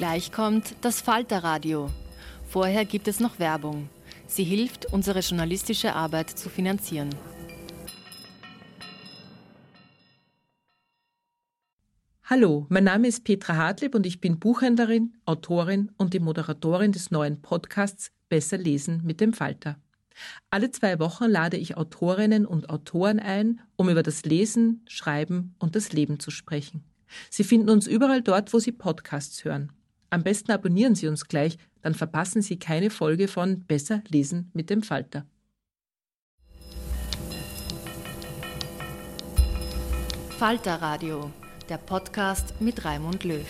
Gleich kommt das Falterradio. Vorher gibt es noch Werbung. Sie hilft, unsere journalistische Arbeit zu finanzieren. Hallo, mein Name ist Petra Hartlieb und ich bin Buchhändlerin, Autorin und die Moderatorin des neuen Podcasts Besser lesen mit dem Falter. Alle zwei Wochen lade ich Autorinnen und Autoren ein, um über das Lesen, Schreiben und das Leben zu sprechen. Sie finden uns überall dort, wo Sie Podcasts hören. Am besten abonnieren Sie uns gleich, dann verpassen Sie keine Folge von Besser lesen mit dem Falter. Falter Radio, der Podcast mit Raimund Löw.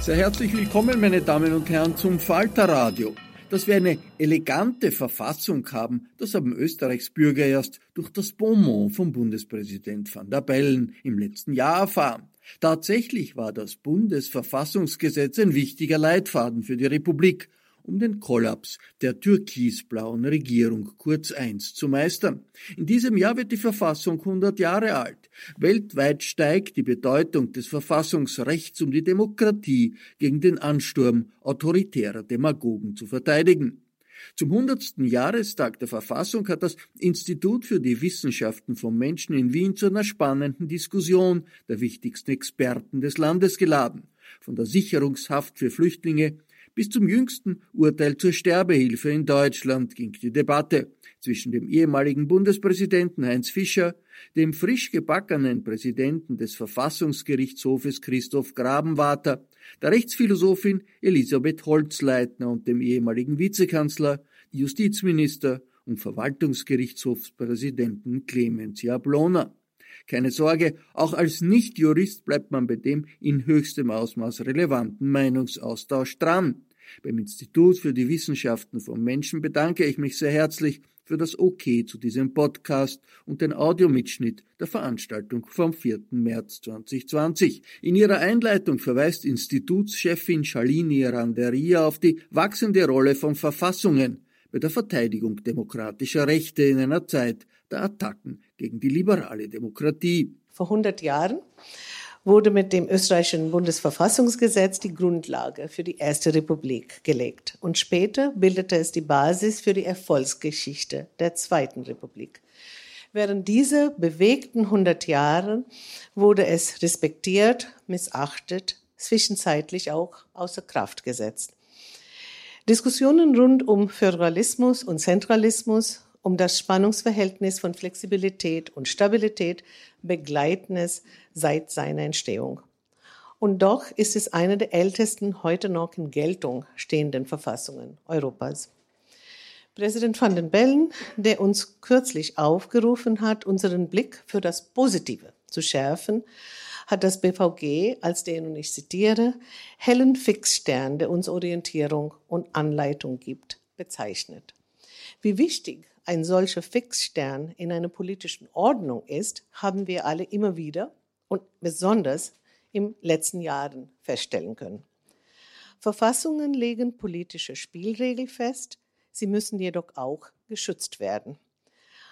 Sehr herzlich willkommen, meine Damen und Herren, zum Falter Radio. Dass wir eine elegante Verfassung haben, das haben Österreichs Bürger erst durch das Bonmot vom Bundespräsident van der Bellen im letzten Jahr erfahren. Tatsächlich war das Bundesverfassungsgesetz ein wichtiger Leitfaden für die Republik, um den Kollaps der türkisblauen Regierung Kurz I zu meistern. In diesem Jahr wird die Verfassung 100 Jahre alt. Weltweit steigt die Bedeutung des Verfassungsrechts, um die Demokratie gegen den Ansturm autoritärer Demagogen zu verteidigen. Zum hundertsten Jahrestag der Verfassung hat das Institut für die Wissenschaften vom Menschen in Wien zu einer spannenden Diskussion der wichtigsten Experten des Landes geladen. Von der Sicherungshaft für Flüchtlinge bis zum jüngsten Urteil zur Sterbehilfe in Deutschland ging die Debatte zwischen dem ehemaligen Bundespräsidenten Heinz Fischer, dem frisch gebackenen Präsidenten des Verfassungsgerichtshofes Christoph Grabenwater, der Rechtsphilosophin Elisabeth Holzleitner und dem ehemaligen Vizekanzler, Justizminister und Verwaltungsgerichtshofspräsidenten Clemens Jablona. Keine Sorge, auch als Nichtjurist bleibt man bei dem in höchstem Ausmaß relevanten Meinungsaustausch dran. Beim Institut für die Wissenschaften vom Menschen bedanke ich mich sehr herzlich für das OK zu diesem Podcast und den Audiomitschnitt der Veranstaltung vom 4. März 2020. In ihrer Einleitung verweist Institutschefin Shalini Randeria auf die wachsende Rolle von Verfassungen bei der Verteidigung demokratischer Rechte in einer Zeit der Attacken gegen die liberale Demokratie. Vor 100 Jahren wurde mit dem österreichischen Bundesverfassungsgesetz die Grundlage für die Erste Republik gelegt. Und später bildete es die Basis für die Erfolgsgeschichte der Zweiten Republik. Während dieser bewegten 100 Jahre wurde es respektiert, missachtet, zwischenzeitlich auch außer Kraft gesetzt. Diskussionen rund um Föderalismus und Zentralismus um das Spannungsverhältnis von Flexibilität und Stabilität begleiten es seit seiner Entstehung. Und doch ist es eine der ältesten heute noch in Geltung stehenden Verfassungen Europas. Präsident van den Bellen, der uns kürzlich aufgerufen hat, unseren Blick für das Positive zu schärfen, hat das BVG als den, und ich zitiere, hellen Fixstern, der uns Orientierung und Anleitung gibt, bezeichnet. Wie wichtig ein solcher Fixstern in einer politischen Ordnung ist, haben wir alle immer wieder und besonders im letzten Jahren feststellen können. Verfassungen legen politische Spielregeln fest, sie müssen jedoch auch geschützt werden.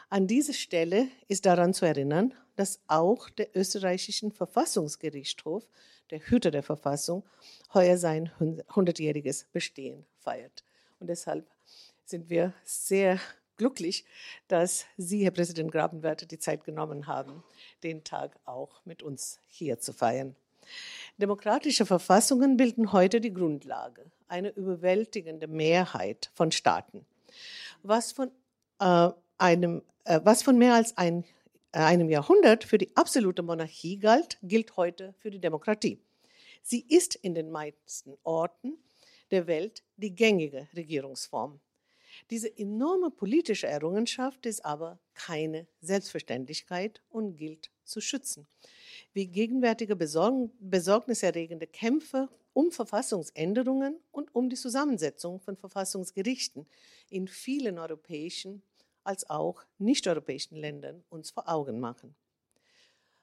An dieser Stelle ist daran zu erinnern, dass auch der österreichischen Verfassungsgerichtshof, der Hüter der Verfassung, heuer sein 100-jähriges Bestehen feiert. Und deshalb sind wir sehr glücklich, dass Sie, Herr Präsident Grabenwärter, die Zeit genommen haben, den Tag auch mit uns hier zu feiern. Demokratische Verfassungen bilden heute die Grundlage, eine überwältigende Mehrheit von Staaten. Was von, äh, einem, äh, was von mehr als ein, äh, einem Jahrhundert für die absolute Monarchie galt, gilt heute für die Demokratie. Sie ist in den meisten Orten der Welt die gängige Regierungsform. Diese enorme politische Errungenschaft ist aber keine Selbstverständlichkeit und gilt zu schützen. Wie gegenwärtige besorg besorgniserregende Kämpfe um Verfassungsänderungen und um die Zusammensetzung von Verfassungsgerichten in vielen europäischen als auch nicht-europäischen Ländern uns vor Augen machen.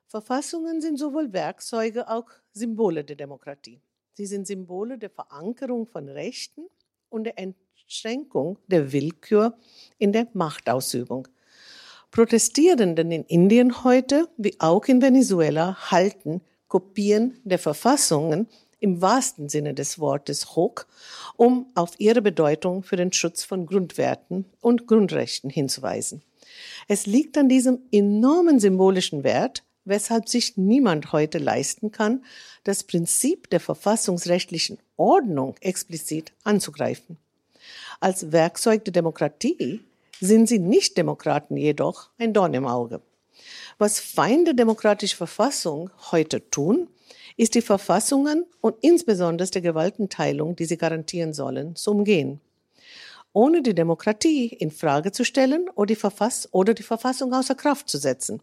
Verfassungen sind sowohl Werkzeuge als auch Symbole der Demokratie. Sie sind Symbole der Verankerung von Rechten und der Entschränkung der Willkür in der Machtausübung. Protestierenden in Indien heute wie auch in Venezuela halten Kopien der Verfassungen im wahrsten Sinne des Wortes hoch, um auf ihre Bedeutung für den Schutz von Grundwerten und Grundrechten hinzuweisen. Es liegt an diesem enormen symbolischen Wert, weshalb sich niemand heute leisten kann, das Prinzip der verfassungsrechtlichen Ordnung explizit anzugreifen. Als Werkzeug der Demokratie sind sie Nicht-Demokraten jedoch ein Dorn im Auge. Was Feinde demokratischer Verfassung heute tun, ist die Verfassungen und insbesondere die Gewaltenteilung, die sie garantieren sollen, zu umgehen. Ohne die Demokratie in Frage zu stellen oder die, Verfass oder die Verfassung außer Kraft zu setzen,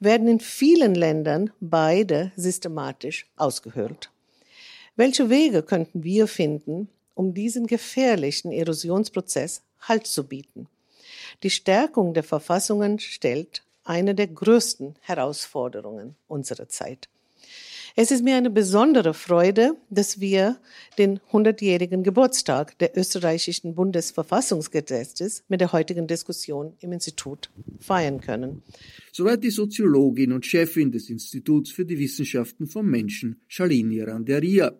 werden in vielen Ländern beide systematisch ausgehöhlt. Welche Wege könnten wir finden, um diesen gefährlichen Erosionsprozess Halt zu bieten? Die Stärkung der Verfassungen stellt eine der größten Herausforderungen unserer Zeit. Es ist mir eine besondere Freude, dass wir den 100-jährigen Geburtstag der österreichischen Bundesverfassungsgesetzes mit der heutigen Diskussion im Institut feiern können. Soweit die Soziologin und Chefin des Instituts für die Wissenschaften vom Menschen, Shalini Randeria.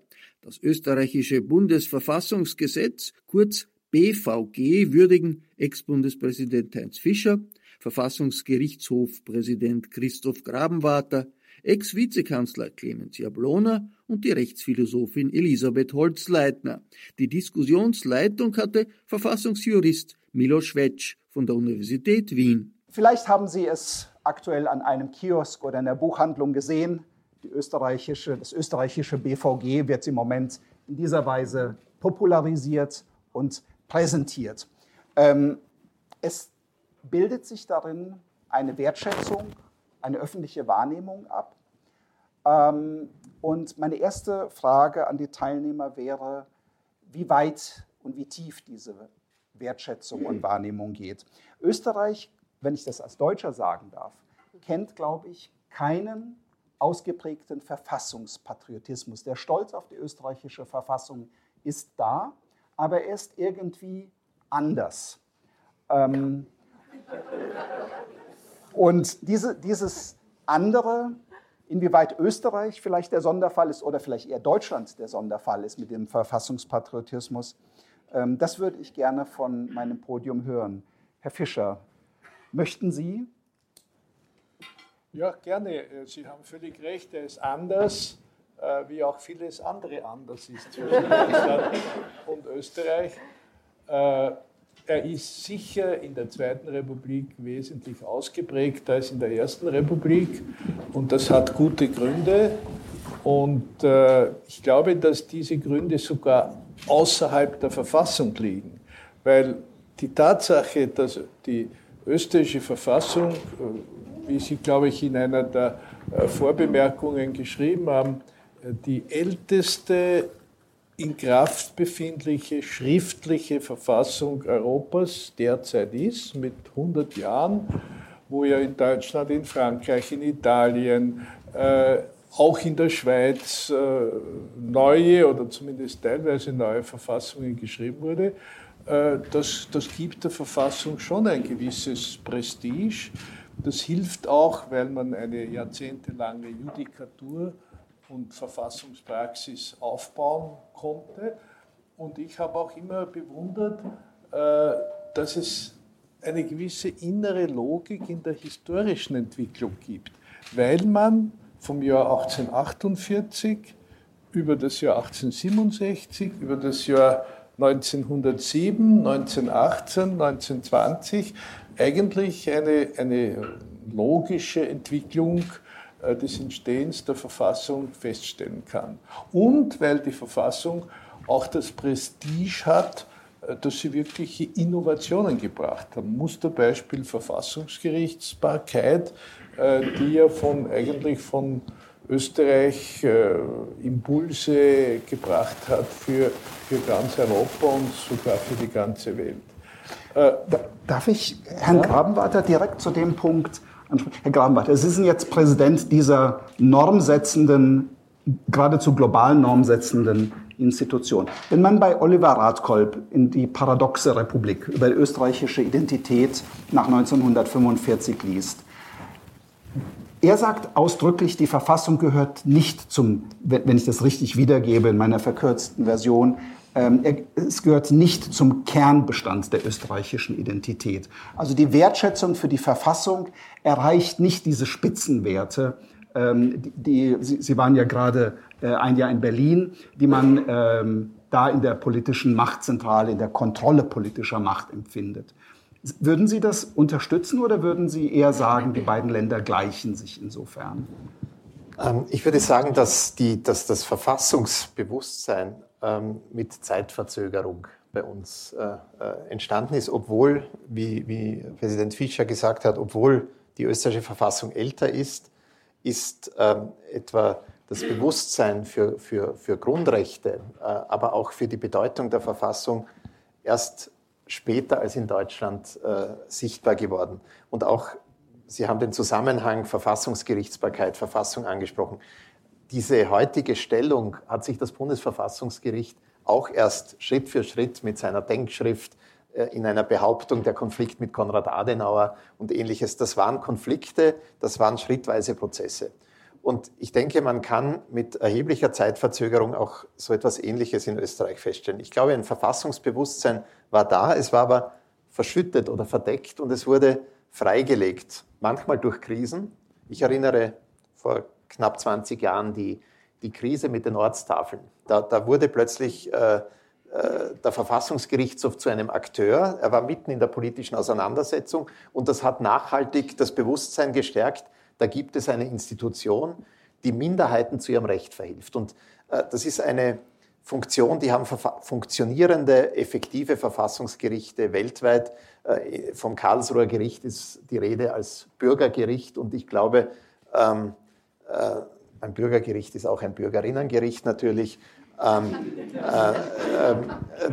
Das österreichische Bundesverfassungsgesetz, kurz BVG, würdigen Ex-Bundespräsident Heinz Fischer, Verfassungsgerichtshofpräsident Christoph Grabenwarter, Ex-Vizekanzler Clemens Jablona und die Rechtsphilosophin Elisabeth Holzleitner. Die Diskussionsleitung hatte Verfassungsjurist Milos Wetsch von der Universität Wien. Vielleicht haben Sie es aktuell an einem Kiosk oder in der Buchhandlung gesehen. Österreichische, das österreichische BVG wird im Moment in dieser Weise popularisiert und präsentiert. Ähm, es bildet sich darin eine Wertschätzung, eine öffentliche Wahrnehmung ab. Ähm, und meine erste Frage an die Teilnehmer wäre, wie weit und wie tief diese Wertschätzung und Wahrnehmung geht. Österreich, wenn ich das als Deutscher sagen darf, kennt, glaube ich, keinen ausgeprägten Verfassungspatriotismus. Der Stolz auf die österreichische Verfassung ist da, aber er ist irgendwie anders. Ähm, und diese, dieses andere, inwieweit Österreich vielleicht der Sonderfall ist oder vielleicht eher Deutschland der Sonderfall ist mit dem Verfassungspatriotismus, ähm, das würde ich gerne von meinem Podium hören. Herr Fischer, möchten Sie? Ja, gerne. Sie haben völlig recht, er ist anders, äh, wie auch vieles andere anders ist zwischen Deutschland und Österreich. Äh, er ist sicher in der Zweiten Republik wesentlich ausgeprägter als in der Ersten Republik und das hat gute Gründe. Und äh, ich glaube, dass diese Gründe sogar außerhalb der Verfassung liegen, weil die Tatsache, dass die österreichische Verfassung, äh, wie sie, glaube ich, in einer der äh, Vorbemerkungen geschrieben haben, die älteste in Kraft befindliche schriftliche Verfassung Europas derzeit ist, mit 100 Jahren, wo ja in Deutschland, in Frankreich, in Italien, äh, auch in der Schweiz äh, neue oder zumindest teilweise neue Verfassungen geschrieben wurde. Äh, das, das gibt der Verfassung schon ein gewisses Prestige. Das hilft auch, weil man eine jahrzehntelange Judikatur und Verfassungspraxis aufbauen konnte. Und ich habe auch immer bewundert, äh, dass es eine gewisse innere Logik in der historischen Entwicklung gibt, weil man vom Jahr 1848 über das Jahr 1867, über das Jahr 1907, 1918, 1920 eigentlich eine, eine logische Entwicklung äh, des Entstehens der Verfassung feststellen kann. Und weil die Verfassung auch das Prestige hat, äh, dass sie wirkliche Innovationen gebracht haben. Musterbeispiel Verfassungsgerichtsbarkeit, äh, die ja von, eigentlich von Österreich Impulse gebracht hat für, für ganz Europa und sogar für die ganze Welt. Darf ich Herrn ja? Grabenwarter direkt zu dem Punkt Herr Grabenbach, Sie sind jetzt Präsident dieser normsetzenden, geradezu globalen normsetzenden Institution. Wenn man bei Oliver Radkolb in die paradoxe Republik über die österreichische Identität nach 1945 liest, er sagt ausdrücklich, die Verfassung gehört nicht zum, wenn ich das richtig wiedergebe in meiner verkürzten Version, es gehört nicht zum Kernbestand der österreichischen Identität. Also die Wertschätzung für die Verfassung erreicht nicht diese Spitzenwerte, ähm, die, Sie, waren ja gerade äh, ein Jahr in Berlin, die man ähm, da in der politischen Machtzentrale, in der Kontrolle politischer Macht empfindet. Würden Sie das unterstützen oder würden Sie eher sagen, die beiden Länder gleichen sich insofern? Ich würde sagen, dass, die, dass das Verfassungsbewusstsein ähm, mit Zeitverzögerung bei uns äh, äh, entstanden ist, obwohl, wie, wie Präsident Fischer gesagt hat, obwohl die österreichische Verfassung älter ist, ist ähm, etwa das Bewusstsein für, für, für Grundrechte, äh, aber auch für die Bedeutung der Verfassung erst später als in Deutschland äh, sichtbar geworden. Und auch, Sie haben den Zusammenhang Verfassungsgerichtsbarkeit, Verfassung angesprochen diese heutige Stellung hat sich das Bundesverfassungsgericht auch erst Schritt für Schritt mit seiner Denkschrift äh, in einer Behauptung der Konflikt mit Konrad Adenauer und ähnliches. Das waren Konflikte, das waren schrittweise Prozesse. Und ich denke, man kann mit erheblicher Zeitverzögerung auch so etwas Ähnliches in Österreich feststellen. Ich glaube, ein Verfassungsbewusstsein war da, es war aber verschüttet oder verdeckt und es wurde freigelegt, manchmal durch Krisen. Ich erinnere vor knapp 20 Jahren die, die Krise mit den Ortstafeln. Da, da wurde plötzlich äh, äh, der Verfassungsgerichtshof zu einem Akteur. Er war mitten in der politischen Auseinandersetzung und das hat nachhaltig das Bewusstsein gestärkt, da gibt es eine Institution, die Minderheiten zu ihrem Recht verhilft. Und äh, das ist eine Funktion, die haben funktionierende, effektive Verfassungsgerichte weltweit. Äh, vom Karlsruher Gericht ist die Rede als Bürgergericht und ich glaube, ähm, äh, ein Bürgergericht ist auch ein Bürgerinnengericht natürlich, ähm, äh, äh,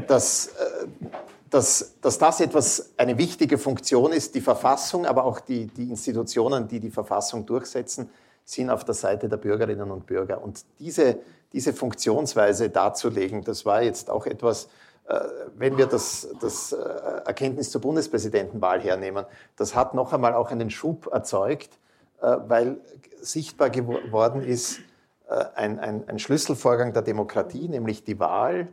dass, äh, dass, dass das etwas, eine wichtige Funktion ist. Die Verfassung, aber auch die, die Institutionen, die die Verfassung durchsetzen, sind auf der Seite der Bürgerinnen und Bürger. Und diese, diese Funktionsweise darzulegen, das war jetzt auch etwas, äh, wenn wir das, das äh, Erkenntnis zur Bundespräsidentenwahl hernehmen, das hat noch einmal auch einen Schub erzeugt, äh, weil sichtbar geworden ist, äh, ein, ein, ein Schlüsselvorgang der Demokratie, nämlich die Wahl,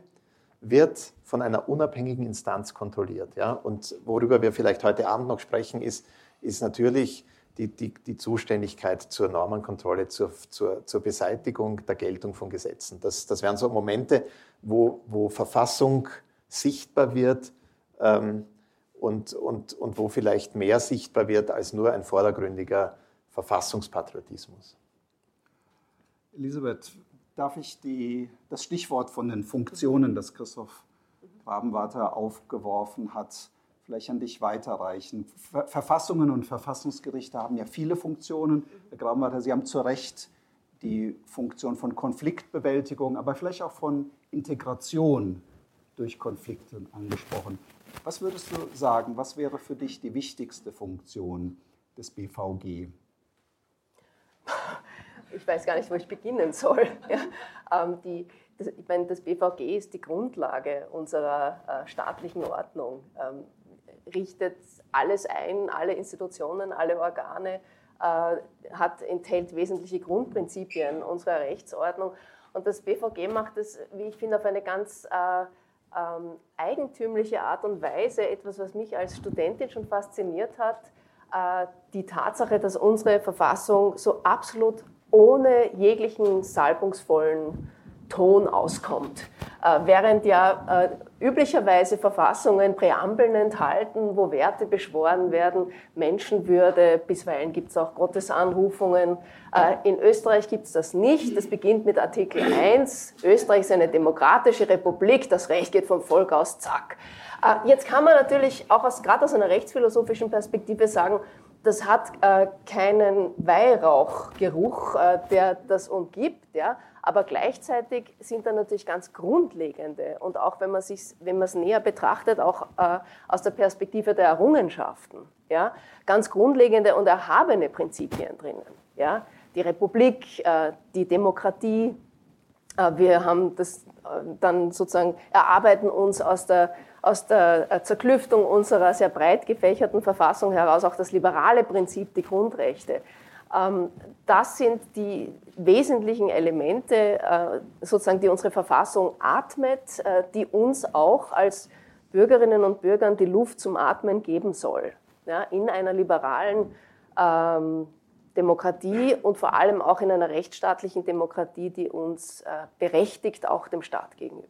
wird von einer unabhängigen Instanz kontrolliert. Ja? Und worüber wir vielleicht heute Abend noch sprechen, ist, ist natürlich die, die, die Zuständigkeit zur Normenkontrolle, zur, zur, zur Beseitigung der Geltung von Gesetzen. Das, das wären so Momente, wo, wo Verfassung sichtbar wird ähm, und, und, und wo vielleicht mehr sichtbar wird als nur ein vordergründiger Verfassungspatriotismus. Elisabeth, darf ich die, das Stichwort von den Funktionen, das Christoph Rabenwarter aufgeworfen hat, vielleicht an dich weiterreichen. Verfassungen und Verfassungsgerichte haben ja viele Funktionen. Herr Graumatter, Sie haben zu Recht die Funktion von Konfliktbewältigung, aber vielleicht auch von Integration durch Konflikte angesprochen. Was würdest du sagen, was wäre für dich die wichtigste Funktion des BVG? Ich weiß gar nicht, wo ich beginnen soll. Ja, ähm, die, das, ich meine, das BVG ist die Grundlage unserer äh, staatlichen Ordnung, ähm, richtet alles ein, alle Institutionen, alle Organe, äh, hat, enthält wesentliche Grundprinzipien unserer Rechtsordnung. Und das BVG macht es, wie ich finde, auf eine ganz äh, ähm, eigentümliche Art und Weise, etwas, was mich als Studentin schon fasziniert hat, äh, die Tatsache, dass unsere Verfassung so absolut ohne jeglichen salbungsvollen Ton auskommt. Äh, während ja äh, üblicherweise Verfassungen Präambeln enthalten, wo Werte beschworen werden, Menschenwürde, bisweilen gibt es auch Gottesanrufungen. Äh, in Österreich gibt es das nicht. Das beginnt mit Artikel 1. Österreich ist eine demokratische Republik, das Recht geht vom Volk aus, zack. Äh, jetzt kann man natürlich auch aus, gerade aus einer rechtsphilosophischen Perspektive sagen, das hat äh, keinen Weihrauchgeruch, äh, der das umgibt, ja, aber gleichzeitig sind da natürlich ganz grundlegende und auch wenn man sich, wenn man es näher betrachtet, auch äh, aus der Perspektive der Errungenschaften, ja, ganz grundlegende und erhabene Prinzipien drinnen, ja, die Republik, äh, die Demokratie. Äh, wir haben das äh, dann sozusagen erarbeiten uns aus der aus der äh, Zerklüftung unserer sehr breit gefächerten Verfassung heraus auch das liberale Prinzip, die Grundrechte. Ähm, das sind die wesentlichen Elemente, äh, sozusagen, die unsere Verfassung atmet, äh, die uns auch als Bürgerinnen und Bürgern die Luft zum Atmen geben soll. Ja, in einer liberalen ähm, Demokratie und vor allem auch in einer rechtsstaatlichen Demokratie, die uns äh, berechtigt, auch dem Staat gegenüber.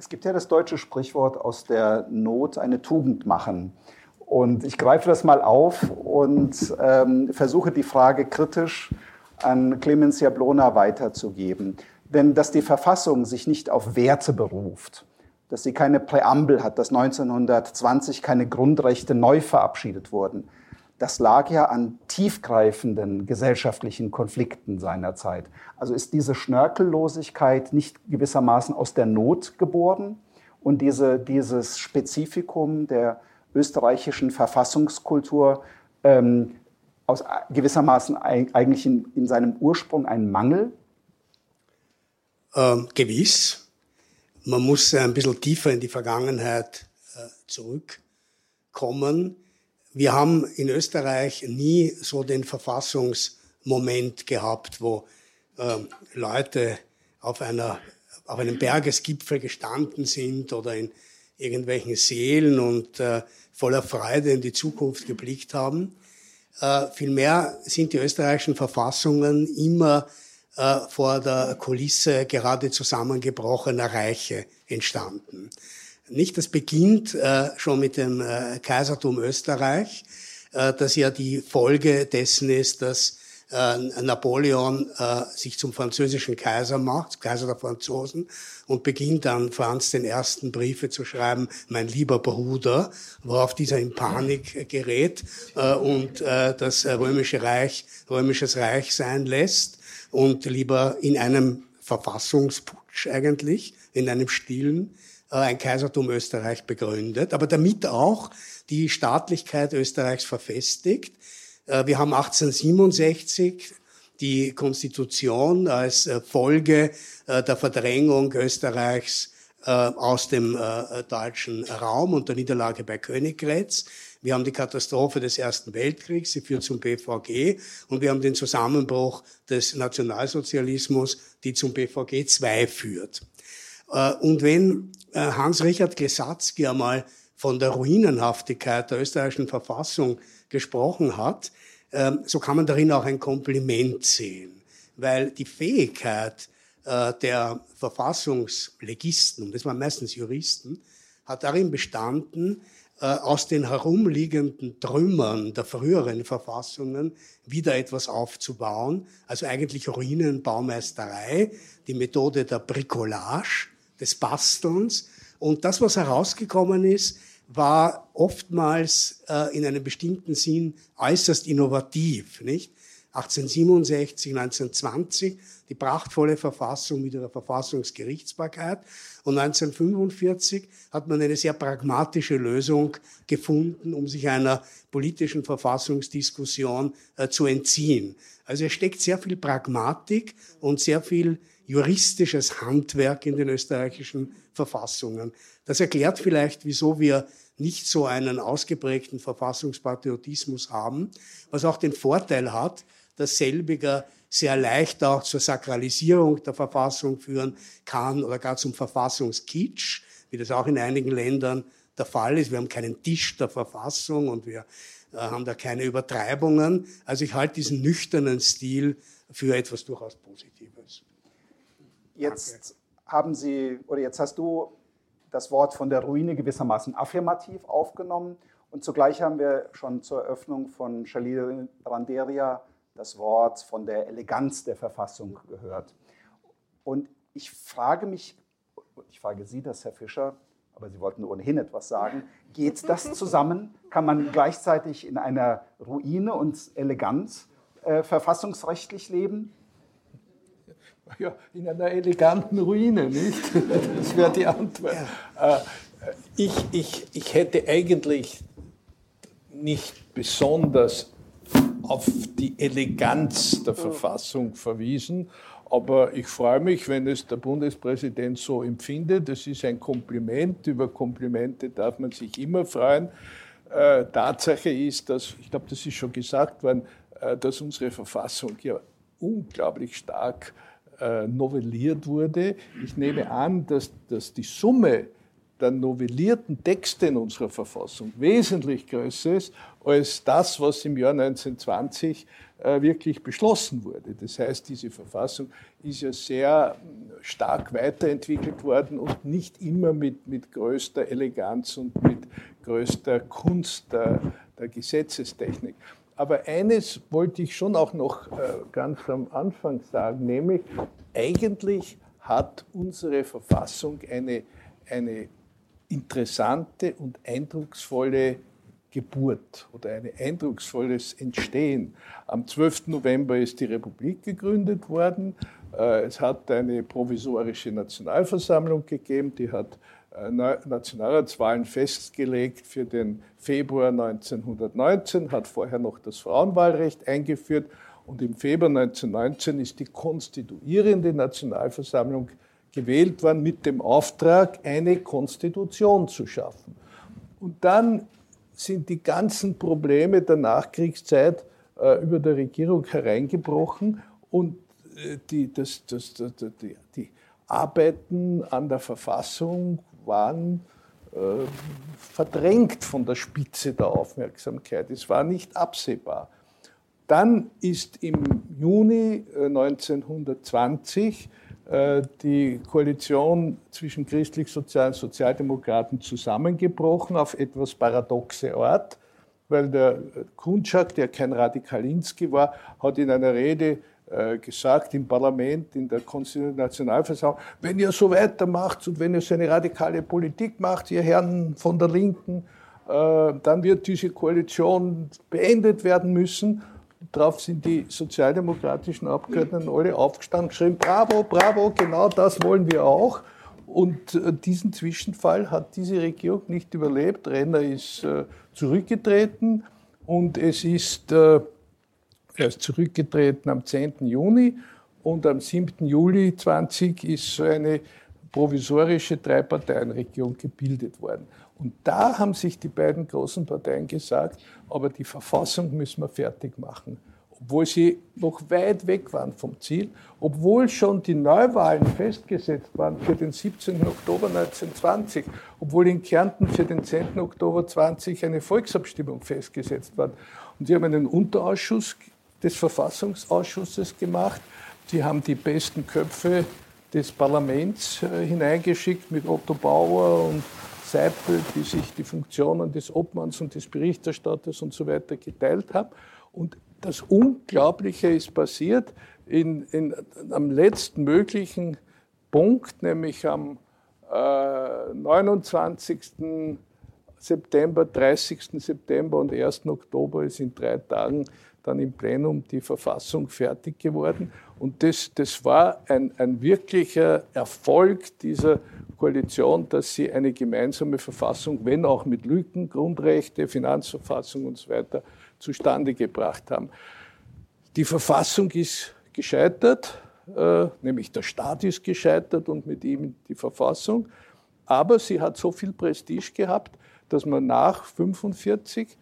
Es gibt ja das deutsche Sprichwort aus der Not eine Tugend machen. Und ich greife das mal auf und ähm, versuche die Frage kritisch an Clemens Jablona weiterzugeben. Denn dass die Verfassung sich nicht auf Werte beruft, dass sie keine Präambel hat, dass 1920 keine Grundrechte neu verabschiedet wurden, das lag ja an tiefgreifenden gesellschaftlichen Konflikten seiner Zeit. Also ist diese Schnörkellosigkeit nicht gewissermaßen aus der Not geboren und diese, dieses Spezifikum der österreichischen Verfassungskultur ähm, aus gewissermaßen eigentlich in, in seinem Ursprung ein Mangel? Ähm, gewiss. Man muss ein bisschen tiefer in die Vergangenheit äh, zurückkommen wir haben in Österreich nie so den Verfassungsmoment gehabt, wo äh, Leute auf, einer, auf einem Bergesgipfel gestanden sind oder in irgendwelchen Seelen und äh, voller Freude in die Zukunft geblickt haben. Äh, vielmehr sind die österreichischen Verfassungen immer äh, vor der Kulisse gerade zusammengebrochener Reiche entstanden. Nicht, das beginnt äh, schon mit dem äh, Kaisertum Österreich, äh, das ja die Folge dessen ist, dass äh, Napoleon äh, sich zum französischen Kaiser macht, Kaiser der Franzosen, und beginnt dann Franz den ersten Briefe zu schreiben, mein lieber Bruder, worauf dieser in Panik gerät äh, und äh, das römische Reich, römisches Reich sein lässt und lieber in einem Verfassungsputsch eigentlich, in einem stillen, äh, ein Kaisertum Österreich begründet, aber damit auch die Staatlichkeit Österreichs verfestigt. Äh, wir haben 1867 die Konstitution als äh, Folge der Verdrängung Österreichs aus dem deutschen Raum und der Niederlage bei Königgrätz. Wir haben die Katastrophe des Ersten Weltkriegs, sie führt zum BVG und wir haben den Zusammenbruch des Nationalsozialismus, die zum BVG 2 führt. Und wenn äh, Hans-Richard Gesatzky einmal von der Ruinenhaftigkeit der österreichischen Verfassung gesprochen hat, ähm, so kann man darin auch ein Kompliment sehen, weil die Fähigkeit äh, der Verfassungslegisten, und das waren meistens Juristen, hat darin bestanden, äh, aus den herumliegenden Trümmern der früheren Verfassungen wieder etwas aufzubauen, also eigentlich Ruinenbaumeisterei, die Methode der Bricolage, des Bastelns. Und das, was herausgekommen ist, war oftmals äh, in einem bestimmten Sinn äußerst innovativ, nicht? 1867, 1920 die prachtvolle Verfassung mit ihrer Verfassungsgerichtsbarkeit und 1945 hat man eine sehr pragmatische Lösung gefunden, um sich einer politischen Verfassungsdiskussion äh, zu entziehen. Also es steckt sehr viel Pragmatik und sehr viel juristisches Handwerk in den österreichischen Verfassungen. Das erklärt vielleicht, wieso wir nicht so einen ausgeprägten Verfassungspatriotismus haben, was auch den Vorteil hat, dass selbiger sehr leicht auch zur Sakralisierung der Verfassung führen kann oder gar zum Verfassungskitsch, wie das auch in einigen Ländern der Fall ist. Wir haben keinen Tisch der Verfassung und wir äh, haben da keine Übertreibungen. Also ich halte diesen nüchternen Stil für etwas durchaus Positives. Jetzt haben Sie, oder jetzt hast du das Wort von der Ruine gewissermaßen affirmativ aufgenommen. Und zugleich haben wir schon zur Eröffnung von Shalil Randeria das Wort von der Eleganz der Verfassung gehört. Und ich frage mich, ich frage Sie das, Herr Fischer, aber Sie wollten ohnehin etwas sagen, geht das zusammen? Kann man gleichzeitig in einer Ruine und elegant äh, verfassungsrechtlich leben? Ja, in einer eleganten Ruine, nicht? Das wäre die Antwort. Ja. Äh, ich, ich, ich hätte eigentlich nicht besonders auf die Eleganz der Verfassung verwiesen. Aber ich freue mich, wenn es der Bundespräsident so empfindet. Das ist ein Kompliment. Über Komplimente darf man sich immer freuen. Äh, Tatsache ist, dass, ich glaube, das ist schon gesagt worden, äh, dass unsere Verfassung ja unglaublich stark äh, novelliert wurde. Ich nehme an, dass, dass die Summe der novellierten Texte in unserer Verfassung wesentlich größer ist als das, was im Jahr 1920 äh, wirklich beschlossen wurde. Das heißt, diese Verfassung ist ja sehr stark weiterentwickelt worden und nicht immer mit, mit größter Eleganz und mit größter Kunst der, der Gesetzestechnik. Aber eines wollte ich schon auch noch äh, ganz am Anfang sagen, nämlich eigentlich hat unsere Verfassung eine, eine interessante und eindrucksvolle Geburt oder ein eindrucksvolles Entstehen. Am 12. November ist die Republik gegründet worden. Äh, es hat eine provisorische Nationalversammlung gegeben, die hat Nationalratswahlen festgelegt für den Februar 1919, hat vorher noch das Frauenwahlrecht eingeführt und im Februar 1919 ist die konstituierende Nationalversammlung gewählt worden mit dem Auftrag, eine Konstitution zu schaffen. Und dann sind die ganzen Probleme der Nachkriegszeit äh, über der Regierung hereingebrochen und äh, die, das, das, das, die, die, Arbeiten an der Verfassung waren äh, verdrängt von der Spitze der Aufmerksamkeit. Es war nicht absehbar. Dann ist im Juni 1920 äh, äh, die Koalition zwischen christlich-sozialen Sozialdemokraten zusammengebrochen auf etwas paradoxe Art, weil der Kunczak, der kein Radikalinski war, hat in einer Rede gesagt im Parlament, in der Nationalversammlung, wenn ihr so weitermacht und wenn ihr so eine radikale Politik macht, ihr Herren von der Linken, dann wird diese Koalition beendet werden müssen. Darauf sind die sozialdemokratischen Abgeordneten alle aufgestanden, geschrieben, bravo, bravo, genau das wollen wir auch. Und äh, diesen Zwischenfall hat diese Regierung nicht überlebt. Renner ist äh, zurückgetreten und es ist, äh, er ist zurückgetreten am 10. Juni und am 7. Juli 20 ist so eine provisorische Dreiparteienregierung gebildet worden. Und da haben sich die beiden großen Parteien gesagt, aber die Verfassung müssen wir fertig machen. Obwohl sie noch weit weg waren vom Ziel, obwohl schon die Neuwahlen festgesetzt waren für den 17. Oktober 1920, obwohl in Kärnten für den 10. Oktober 20 eine Volksabstimmung festgesetzt war. Und sie haben einen Unterausschuss des Verfassungsausschusses gemacht. Sie haben die besten Köpfe des Parlaments äh, hineingeschickt mit Otto Bauer und Seipel, die sich die Funktionen des Obmanns und des Berichterstatters und so weiter geteilt haben. Und das Unglaubliche ist passiert in, in, am letzten möglichen Punkt, nämlich am äh, 29. September, 30. September und 1. Oktober ist in drei Tagen dann im Plenum die Verfassung fertig geworden. Und das, das war ein, ein wirklicher Erfolg dieser Koalition, dass sie eine gemeinsame Verfassung, wenn auch mit Lücken, Grundrechte, Finanzverfassung und so weiter, zustande gebracht haben. Die Verfassung ist gescheitert, äh, nämlich der Staat ist gescheitert und mit ihm die Verfassung. Aber sie hat so viel Prestige gehabt, dass man nach 1945 äh,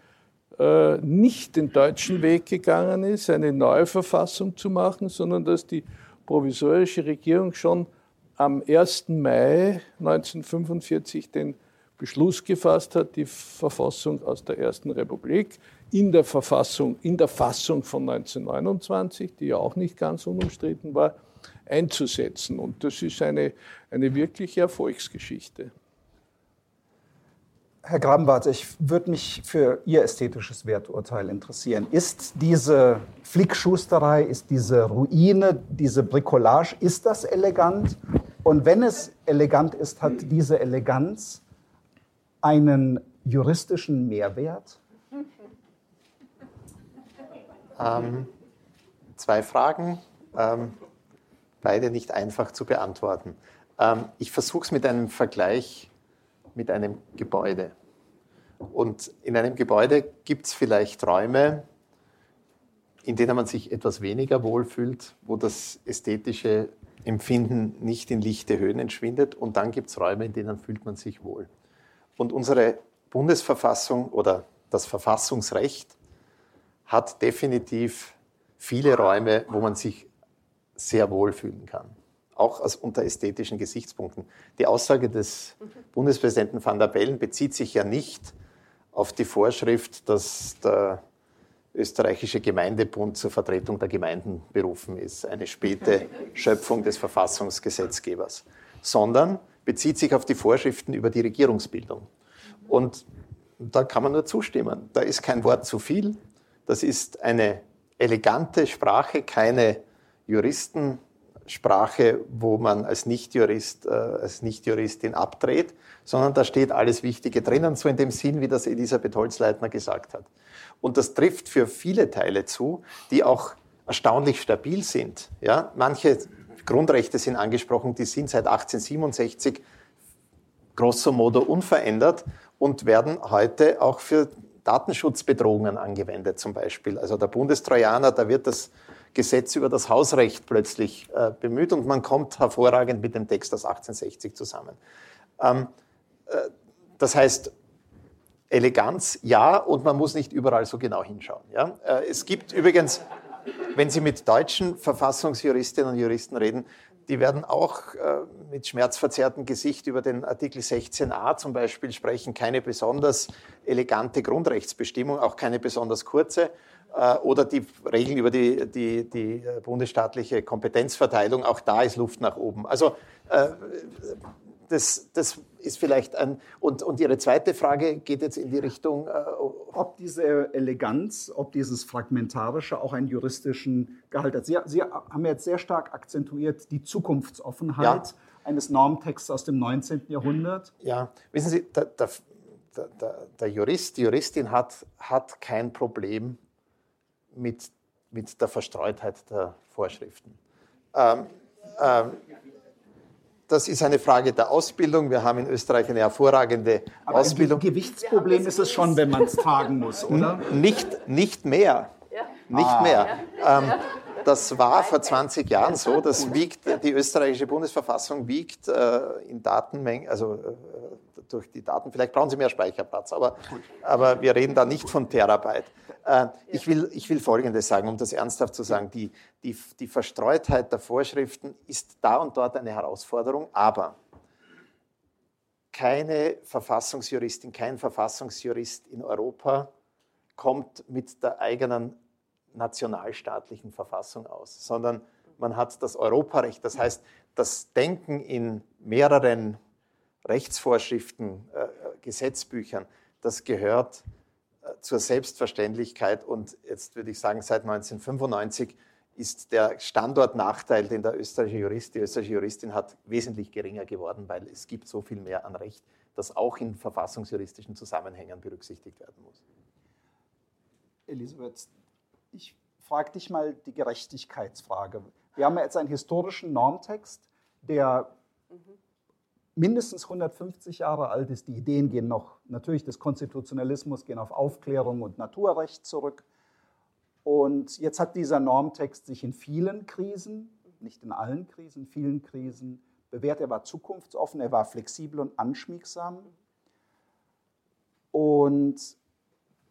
nicht den deutschen Weg gegangen ist, eine neue Verfassung zu machen, sondern dass die provisorische Regierung schon am 1. Mai 1945 den Beschluss gefasst hat, die Verfassung aus der Ersten Republik in der Verfassung, in der Fassung von 1929, die ja auch nicht ganz unumstritten war, einzusetzen. Und das ist eine, eine wirkliche Erfolgsgeschichte. Herr Grabenwart, ich würde mich für Ihr ästhetisches Werturteil interessieren. Ist diese Flickschusterei, ist diese Ruine, diese Bricolage, ist das elegant? Und wenn es elegant ist, hat diese Eleganz einen juristischen Mehrwert? Ähm, zwei Fragen, ähm, beide nicht einfach zu beantworten. Ähm, ich versuche es mit einem Vergleich mit einem Gebäude. Und in einem Gebäude gibt es vielleicht Räume, in denen man sich etwas weniger wohlfühlt, wo das ästhetische Empfinden nicht in lichte Höhen entschwindet. Und dann gibt es Räume, in denen fühlt man sich wohl. Und unsere Bundesverfassung oder das Verfassungsrecht hat definitiv viele Räume, wo man sich sehr wohlfühlen kann auch aus, unter ästhetischen Gesichtspunkten. Die Aussage des Bundespräsidenten van der Bellen bezieht sich ja nicht auf die Vorschrift, dass der österreichische Gemeindebund zur Vertretung der Gemeinden berufen ist, eine späte Schöpfung des Verfassungsgesetzgebers, sondern bezieht sich auf die Vorschriften über die Regierungsbildung. Und da kann man nur zustimmen. Da ist kein Wort zu viel. Das ist eine elegante Sprache, keine Juristen Sprache, wo man als Nichtjurist, äh, als Nichtjuristin abdreht, sondern da steht alles Wichtige drinnen, so in dem Sinn, wie das Elisabeth Holzleitner gesagt hat. Und das trifft für viele Teile zu, die auch erstaunlich stabil sind. Ja, manche Grundrechte sind angesprochen, die sind seit 1867 grosso modo unverändert und werden heute auch für Datenschutzbedrohungen angewendet zum Beispiel. Also der Bundestrojaner, da wird das Gesetz über das Hausrecht plötzlich äh, bemüht und man kommt hervorragend mit dem Text aus 1860 zusammen. Ähm, äh, das heißt, Eleganz, ja, und man muss nicht überall so genau hinschauen. Ja? Äh, es gibt übrigens, wenn Sie mit deutschen Verfassungsjuristinnen und Juristen reden, die werden auch äh, mit schmerzverzerrtem Gesicht über den Artikel 16a zum Beispiel sprechen. Keine besonders elegante Grundrechtsbestimmung, auch keine besonders kurze. Äh, oder die Regeln über die, die, die äh, bundesstaatliche Kompetenzverteilung, auch da ist Luft nach oben. Also äh, das, das ist vielleicht ein. Und, und Ihre zweite Frage geht jetzt in die Richtung. ob diese Eleganz, ob dieses Fragmentarische auch einen juristischen Gehalt hat. Sie, Sie haben jetzt sehr stark akzentuiert die Zukunftsoffenheit ja. eines Normtexts aus dem 19. Jahrhundert. Ja, wissen Sie, der, der, der, der Jurist, die Juristin hat, hat kein Problem mit, mit der Verstreutheit der Vorschriften. Ähm, ähm, das ist eine Frage der Ausbildung. Wir haben in Österreich eine hervorragende Aber Ausbildung. Ein Gewichtsproblem ist es schon, wenn man es tragen muss, oder? Nicht, nicht mehr. Nicht ah. mehr. Ähm, das war vor 20 Jahren so. Das wiegt, die österreichische Bundesverfassung wiegt äh, in Datenmengen, also äh, durch die Daten, vielleicht brauchen Sie mehr Speicherplatz, aber, aber wir reden da nicht von Terabyte. Äh, ich, will, ich will Folgendes sagen, um das ernsthaft zu sagen. Die, die, die Verstreutheit der Vorschriften ist da und dort eine Herausforderung, aber keine Verfassungsjuristin, kein Verfassungsjurist in Europa kommt mit der eigenen nationalstaatlichen Verfassung aus, sondern man hat das Europarecht. Das heißt, das Denken in mehreren Rechtsvorschriften, äh, Gesetzbüchern, das gehört äh, zur Selbstverständlichkeit und jetzt würde ich sagen, seit 1995 ist der Standortnachteil, den der österreichische Jurist, die österreichische Juristin hat, wesentlich geringer geworden, weil es gibt so viel mehr an Recht, das auch in verfassungsjuristischen Zusammenhängen berücksichtigt werden muss. Elisabeth, ich frage dich mal die Gerechtigkeitsfrage. Wir haben jetzt einen historischen Normtext, der mindestens 150 Jahre alt ist. Die Ideen gehen noch natürlich des Konstitutionalismus, gehen auf Aufklärung und Naturrecht zurück. Und jetzt hat dieser Normtext sich in vielen Krisen, nicht in allen Krisen, vielen Krisen bewährt. Er war zukunftsoffen, er war flexibel und anschmiegsam. Und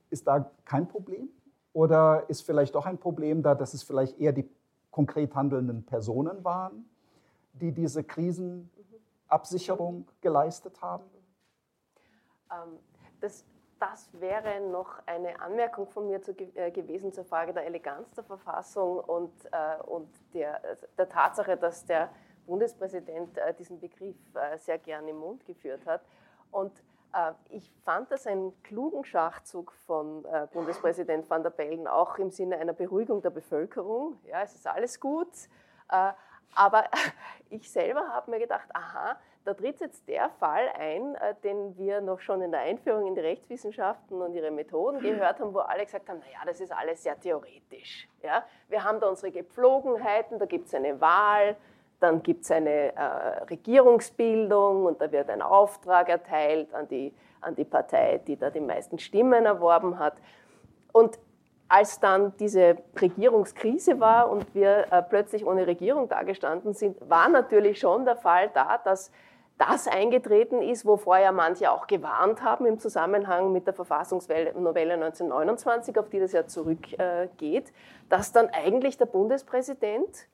ist da kein Problem? Oder ist vielleicht doch ein Problem da, dass es vielleicht eher die konkret handelnden Personen waren, die diese Krisenabsicherung geleistet haben? Ähm, das, das, wäre noch eine Anmerkung von mir zu, äh, gewesen zur Frage der Eleganz der Verfassung und, äh, und der, der, Tatsache, dass der Bundespräsident äh, diesen Begriff äh, sehr gerne im Mund geführt hat. Und äh, ich fand das einen klugen Schachzug von äh, Bundespräsident van der Bellen, auch im Sinne einer Beruhigung der Bevölkerung. Ja, es ist alles gut. Äh, aber ich selber habe mir gedacht, aha, da tritt jetzt der Fall ein, den wir noch schon in der Einführung in die Rechtswissenschaften und ihre Methoden gehört haben, wo alle gesagt haben, naja, das ist alles sehr theoretisch. Ja? Wir haben da unsere Gepflogenheiten, da gibt es eine Wahl, dann gibt es eine äh, Regierungsbildung und da wird ein Auftrag erteilt an die, an die Partei, die da die meisten Stimmen erworben hat. Und als dann diese Regierungskrise war und wir äh, plötzlich ohne Regierung dagestanden sind, war natürlich schon der Fall da, dass das eingetreten ist, wovor ja manche auch gewarnt haben im Zusammenhang mit der Verfassungsnovelle 1929, auf die das ja zurückgeht, äh, dass dann eigentlich der Bundespräsident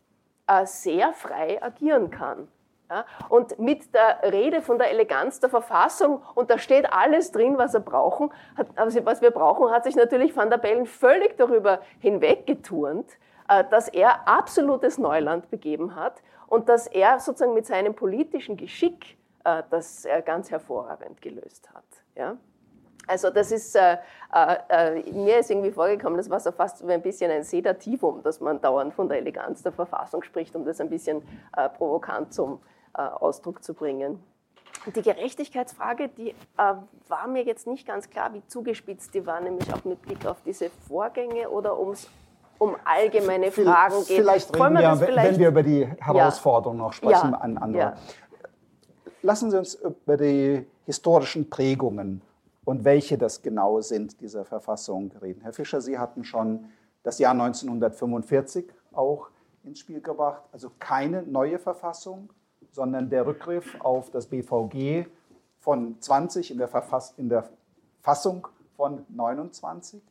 äh, sehr frei agieren kann. Ja, und mit der Rede von der Eleganz der Verfassung, und da steht alles drin, was, er brauchen, hat, also was wir brauchen, hat sich natürlich Van der Bellen völlig darüber hinweggeturnt, äh, dass er absolutes Neuland begeben hat und dass er sozusagen mit seinem politischen Geschick äh, das ganz hervorragend gelöst hat. Ja? Also das ist, äh, äh, äh, mir ist irgendwie vorgekommen, das war so fast ein bisschen ein Sedativum, dass man dauernd von der Eleganz der Verfassung spricht, um das ein bisschen äh, provokant zum Ausdruck zu bringen. Die Gerechtigkeitsfrage, die äh, war mir jetzt nicht ganz klar, wie zugespitzt die war, nämlich auch mit Blick auf diese Vorgänge oder ums um allgemeine Fragen geht. Vielleicht reden wir, wir vielleicht? wenn wir über die Herausforderungen ja. noch sprechen, ja. an andere. Ja. Lassen Sie uns über die historischen Prägungen und welche das genau sind, dieser Verfassung reden. Herr Fischer, Sie hatten schon das Jahr 1945 auch ins Spiel gebracht, also keine neue Verfassung, sondern der Rückgriff auf das BVG von 20 in der, Verfass in der Fassung von 29.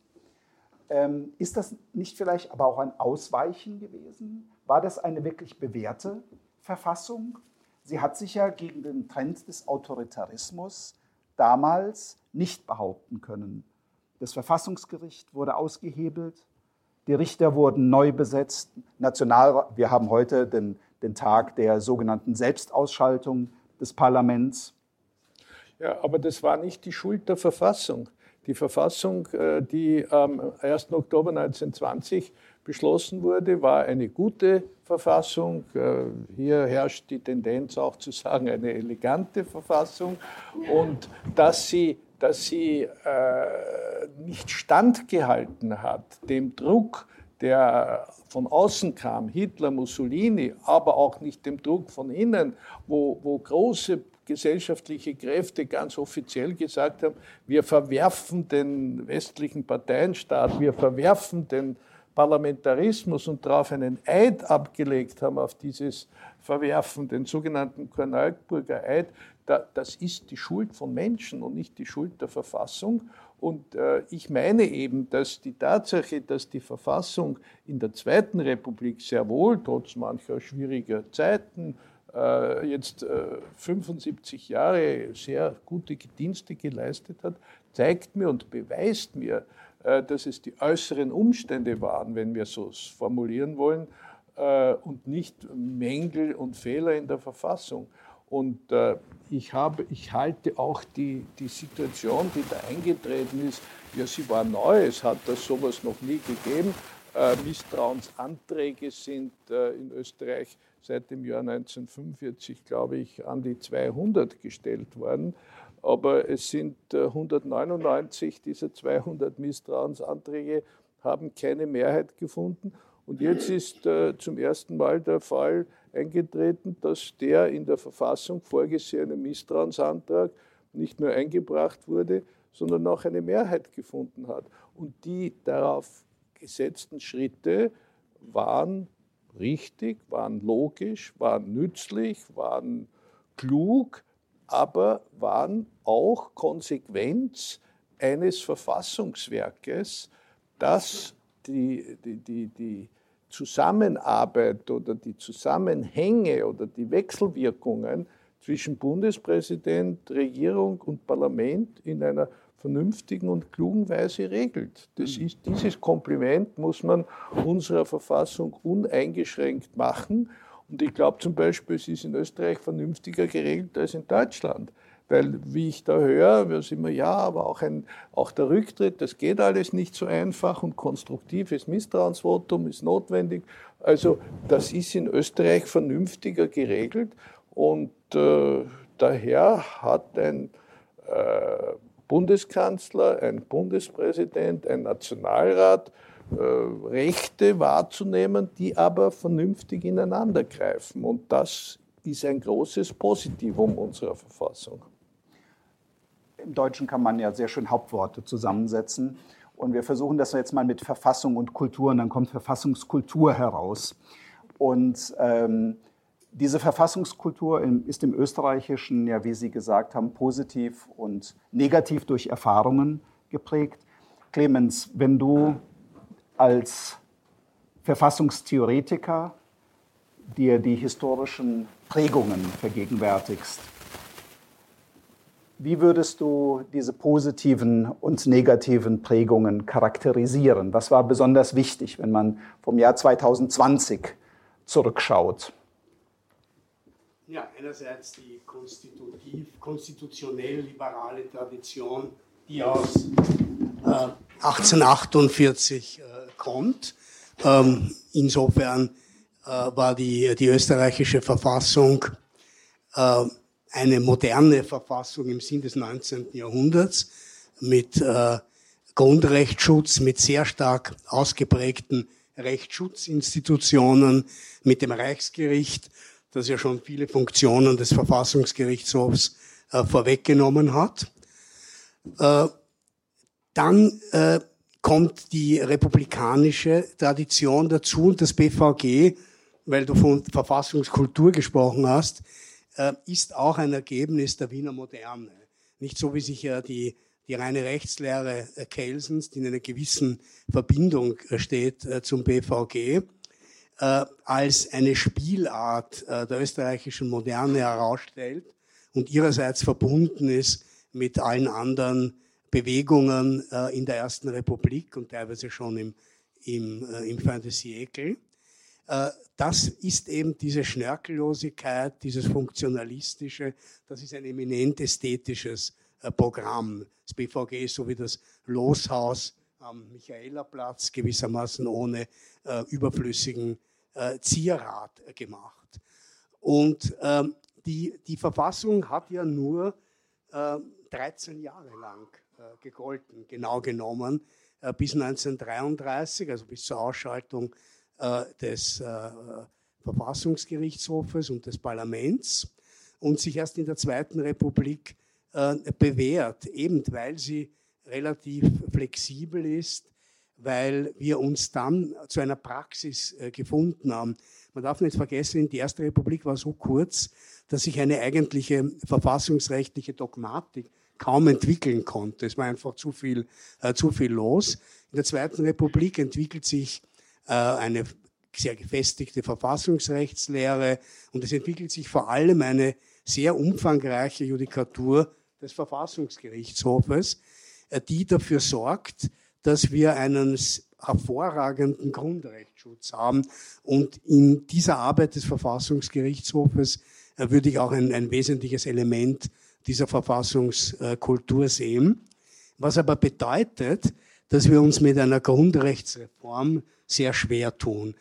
Ähm, ist das nicht vielleicht aber auch ein Ausweichen gewesen? War das eine wirklich bewährte Verfassung? Sie hat sich ja gegen den Trend des Autoritarismus damals nicht behaupten können. Das Verfassungsgericht wurde ausgehebelt, die Richter wurden neu besetzt, National, wir haben heute den, den Tag der sogenannten Selbstausschaltung des Parlaments. Ja, aber das war nicht die Schuld der Verfassung. Die Verfassung, äh, die am 1. Oktober 1920 beschlossen wurde, war eine gute Verfassung. Äh, hier herrscht die Tendenz auch zu sagen, eine elegante Verfassung. Und dass sie, dass sie äh, nicht standgehalten hat dem Druck, der von außen kam, Hitler, Mussolini, aber auch nicht dem Druck von innen, wo, wo große gesellschaftliche Kräfte ganz offiziell gesagt haben, wir verwerfen den westlichen Parteienstaat, wir verwerfen den Parlamentarismus und darauf einen Eid abgelegt haben, auf dieses Verwerfen, den sogenannten Korneuburger Eid, da, das ist die Schuld von Menschen und nicht die Schuld der Verfassung. Und äh, ich meine eben, dass die Tatsache, dass die Verfassung in der Zweiten Republik sehr wohl, trotz mancher schwieriger Zeiten, äh, jetzt äh, 75 Jahre sehr gute Dienste geleistet hat, zeigt mir und beweist mir, äh, dass es die äußeren Umstände waren, wenn wir so formulieren wollen, äh, und nicht Mängel und Fehler in der Verfassung. Und äh, ich, habe, ich halte auch die, die Situation, die da eingetreten ist, ja, sie war neu, es hat das sowas noch nie gegeben. Äh, Misstrauensanträge sind äh, in Österreich seit dem Jahr 1945, glaube ich, an die 200 gestellt worden. Aber es sind 199 dieser 200 Misstrauensanträge haben keine Mehrheit gefunden. Und jetzt ist äh, zum ersten Mal der Fall eingetreten, dass der in der Verfassung vorgesehene Misstrauensantrag nicht nur eingebracht wurde, sondern auch eine Mehrheit gefunden hat. Und die darauf gesetzten Schritte waren richtig, waren logisch, waren nützlich, waren klug, aber waren auch Konsequenz eines Verfassungswerkes, das die, die, die, die Zusammenarbeit oder die Zusammenhänge oder die Wechselwirkungen zwischen Bundespräsident, Regierung und Parlament in einer vernünftigen und klugen Weise regelt. Das ist, dieses Kompliment muss man unserer Verfassung uneingeschränkt machen. Und ich glaube zum Beispiel, es ist in Österreich vernünftiger geregelt als in Deutschland. Weil, wie ich da höre, wir sind immer, ja, aber auch, ein, auch der Rücktritt, das geht alles nicht so einfach und konstruktives Misstrauensvotum ist notwendig. Also, das ist in Österreich vernünftiger geregelt und äh, daher hat ein äh, Bundeskanzler, ein Bundespräsident, ein Nationalrat äh, Rechte wahrzunehmen, die aber vernünftig ineinandergreifen. Und das ist ein großes Positivum unserer Verfassung. Im Deutschen kann man ja sehr schön Hauptworte zusammensetzen. Und wir versuchen das jetzt mal mit Verfassung und Kultur und dann kommt Verfassungskultur heraus. Und ähm, diese Verfassungskultur ist im Österreichischen, ja, wie Sie gesagt haben, positiv und negativ durch Erfahrungen geprägt. Clemens, wenn du als Verfassungstheoretiker dir die historischen Prägungen vergegenwärtigst, wie würdest du diese positiven und negativen Prägungen charakterisieren? Was war besonders wichtig, wenn man vom Jahr 2020 zurückschaut? Ja, einerseits die konstitutionell liberale Tradition, die aus äh, 1848 äh, kommt. Ähm, insofern äh, war die, die österreichische Verfassung äh, eine moderne Verfassung im Sinn des 19. Jahrhunderts mit äh, Grundrechtsschutz, mit sehr stark ausgeprägten Rechtsschutzinstitutionen, mit dem Reichsgericht, das ja schon viele Funktionen des Verfassungsgerichtshofs äh, vorweggenommen hat. Äh, dann äh, kommt die republikanische Tradition dazu und das BVG, weil du von Verfassungskultur gesprochen hast, ist auch ein Ergebnis der Wiener Moderne. Nicht so, wie sich ja die, die reine Rechtslehre äh, Kelsens, die in einer gewissen Verbindung äh, steht zum BVG, als eine Spielart der österreichischen Moderne herausstellt und ihrerseits verbunden ist mit allen anderen Bewegungen in der Ersten Republik und teilweise schon im, im, im Fin de siècle das ist eben diese Schnörkellosigkeit, dieses Funktionalistische, das ist ein eminent ästhetisches äh, Programm. Das BVG ist so wie das Loshaus am Michaelerplatz gewissermaßen ohne äh, überflüssigen äh, Zierrat äh, gemacht. Und ähm, die, die Verfassung hat ja nur 13 äh, Jahre lang äh, gegolten, genau genommen, bis 1933, also bis zur Ausschaltung äh, des äh, Verfassungsgerichtshofes und des Parlaments und sich erst in der Zweiten Republik äh, bewährt, eben weil sie relativ flexibel ist, weil wir uns dann zu einer Praxis gefunden haben. Man darf nicht vergessen, die Erste Republik war so kurz, dass sich eine eigentliche verfassungsrechtliche Dogmatik kaum entwickeln konnte. Es war einfach zu viel, äh, zu viel los. In der Zweiten Republik entwickelt sich äh, eine sehr gefestigte Verfassungsrechtslehre und es entwickelt sich vor allem eine sehr umfangreiche Judikatur des Verfassungsgerichtshofes, äh, die dafür sorgt, dass wir einen hervorragenden Grundrechtsschutz haben. Und in dieser Arbeit des Verfassungsgerichtshofes äh, würde ich auch ein, ein wesentliches Element dieser Verfassungskultur sehen. Was aber bedeutet, dass wir uns mit einer Grundrechtsreform sehr schwer tun.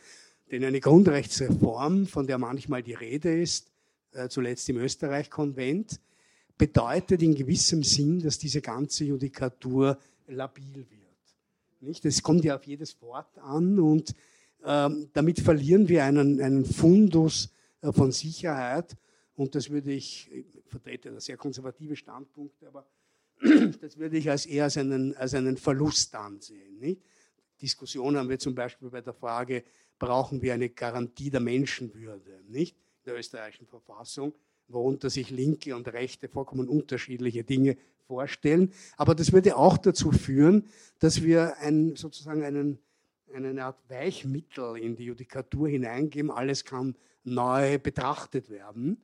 Denn eine Grundrechtsreform, von der manchmal die Rede ist, äh, zuletzt im Österreich-Konvent, bedeutet in gewissem Sinn, dass diese ganze Judikatur labil wird. Nicht? Es kommt ja auf jedes Wort an und ähm, damit verlieren wir einen, einen Fundus äh, von Sicherheit. Und das würde ich, ich vertrete sehr konservative Standpunkte, aber das würde ich als eher als einen, als einen Verlust ansehen. Nicht? Diskussion haben wir zum Beispiel bei der Frage, brauchen wir eine Garantie der Menschenwürde, nicht? In der österreichischen Verfassung, worunter sich Linke und Rechte vollkommen unterschiedliche Dinge vorstellen. Aber das würde auch dazu führen, dass wir ein, sozusagen einen, eine Art Weichmittel in die Judikatur hineingeben. Alles kann neu betrachtet werden.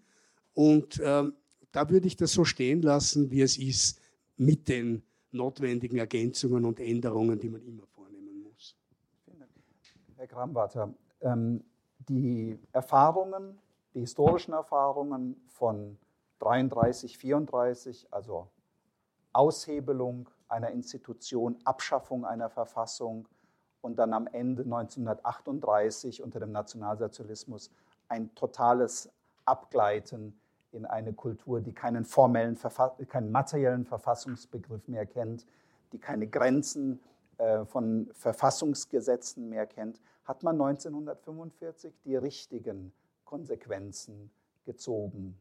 Und äh, da würde ich das so stehen lassen, wie es ist mit den notwendigen Ergänzungen und Änderungen, die man immer vornehmen muss. Herr Kramwater, ähm, die Erfahrungen, die historischen Erfahrungen von 33, 34, also Aushebelung einer Institution, Abschaffung einer Verfassung und dann am Ende 1938 unter dem Nationalsozialismus ein totales Abgleiten in eine Kultur, die keinen formellen, keinen materiellen Verfassungsbegriff mehr kennt, die keine Grenzen äh, von Verfassungsgesetzen mehr kennt, hat man 1945 die richtigen Konsequenzen gezogen.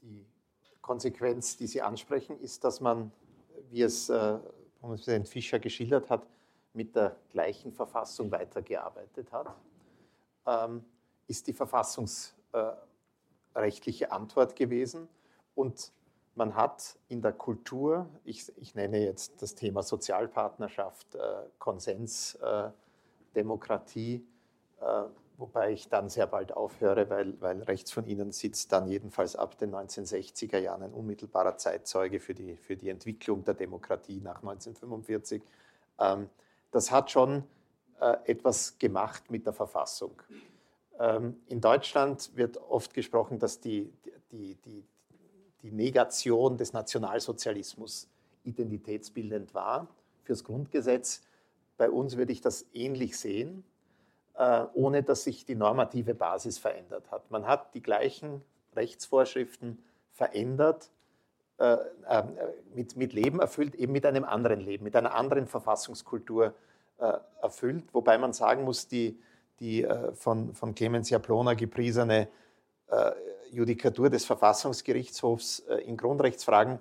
Die Konsequenz, die Sie ansprechen, ist, dass man, wie es äh, Bundespräsident Fischer geschildert hat, mit der gleichen Verfassung weitergearbeitet hat. Ähm, ist die Verfassungs äh, rechtliche Antwort gewesen. Und man hat in der Kultur, ich, ich nenne jetzt das Thema Sozialpartnerschaft, äh, Konsens, äh, Demokratie, äh, wobei ich dann sehr bald aufhöre, weil, weil rechts von Ihnen sitzt dann jedenfalls ab den 1960er Jahren ein unmittelbarer Zeitzeuge für die, für die Entwicklung der Demokratie nach 1945. Ähm, das hat schon äh, etwas gemacht mit der Verfassung. Ähm, in Deutschland wird oft gesprochen, dass die, die, die, die Negation des Nationalsozialismus identitätsbildend war fürs Grundgesetz. Bei uns würde ich das ähnlich sehen, äh, ohne dass sich die normative Basis verändert hat. Man hat die gleichen Rechtsvorschriften verändert, äh, äh, mit, mit Leben erfüllt, eben mit einem anderen Leben, mit einer anderen Verfassungskultur erfüllt, wobei man sagen muss, die, die äh, von, von Clemens Jablona gepriesene äh, Judikatur des Verfassungsgerichtshofs äh, in Grundrechtsfragen,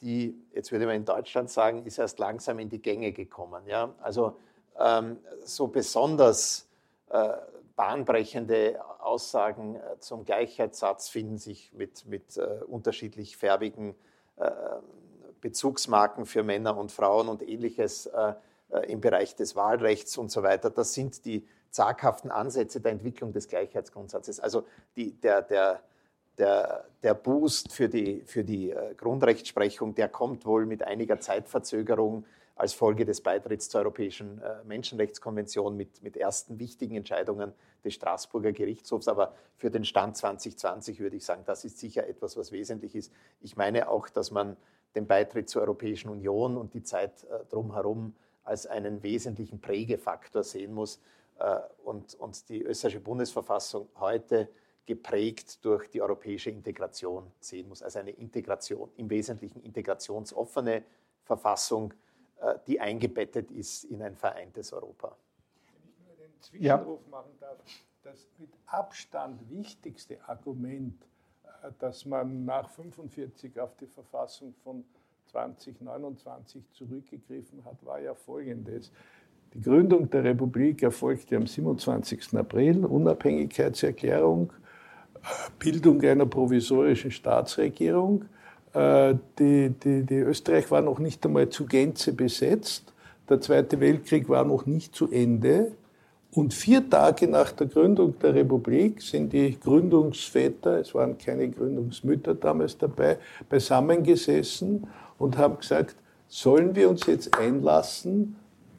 die, jetzt würde man in Deutschland sagen, ist erst langsam in die Gänge gekommen. Ja? Also ähm, so besonders äh, bahnbrechende Aussagen äh, zum Gleichheitssatz finden sich mit, mit äh, unterschiedlich färbigen Bezugsmarken für Männer und Frauen und ähnliches im Bereich des Wahlrechts und so weiter. Das sind die zaghaften Ansätze der Entwicklung des Gleichheitsgrundsatzes. Also die, der, der, der, der Boost für die, für die äh, Grundrechtsprechung, der kommt wohl mit einiger Zeitverzögerung als Folge des Beitritts zur Europäischen äh, Menschenrechtskonvention mit, mit ersten wichtigen Entscheidungen des Straßburger Gerichtshofs. Aber für den Stand 2020 würde ich sagen, das ist sicher etwas, was wesentlich ist. Ich meine auch, dass man den Beitritt zur Europäischen Union und die Zeit äh, drumherum als einen wesentlichen Prägefaktor sehen muss, und, und die österreichische Bundesverfassung heute geprägt durch die europäische Integration sehen muss. Also eine Integration, im Wesentlichen integrationsoffene Verfassung, äh, die eingebettet ist in ein vereintes Europa. Wenn ich nur den Zwischenruf ja. machen darf, das mit Abstand wichtigste Argument, äh, dass man nach 1945 auf die Verfassung von 2029 zurückgegriffen hat, war ja folgendes. Die Gründung der Republik erfolgte am 27. April, Unabhängigkeitserklärung, äh, Bildung einer provisorischen Staatsregierung. Äh, die, die, die Österreich war noch nicht einmal zu Gänze besetzt. Der Zweite Weltkrieg war noch nicht zu Ende. Und vier Tage nach der Gründung der Republik sind die Gründungsväter, es waren keine Gründungsmütter damals dabei, beisammengesessen und haben gesagt, sollen wir uns jetzt einlassen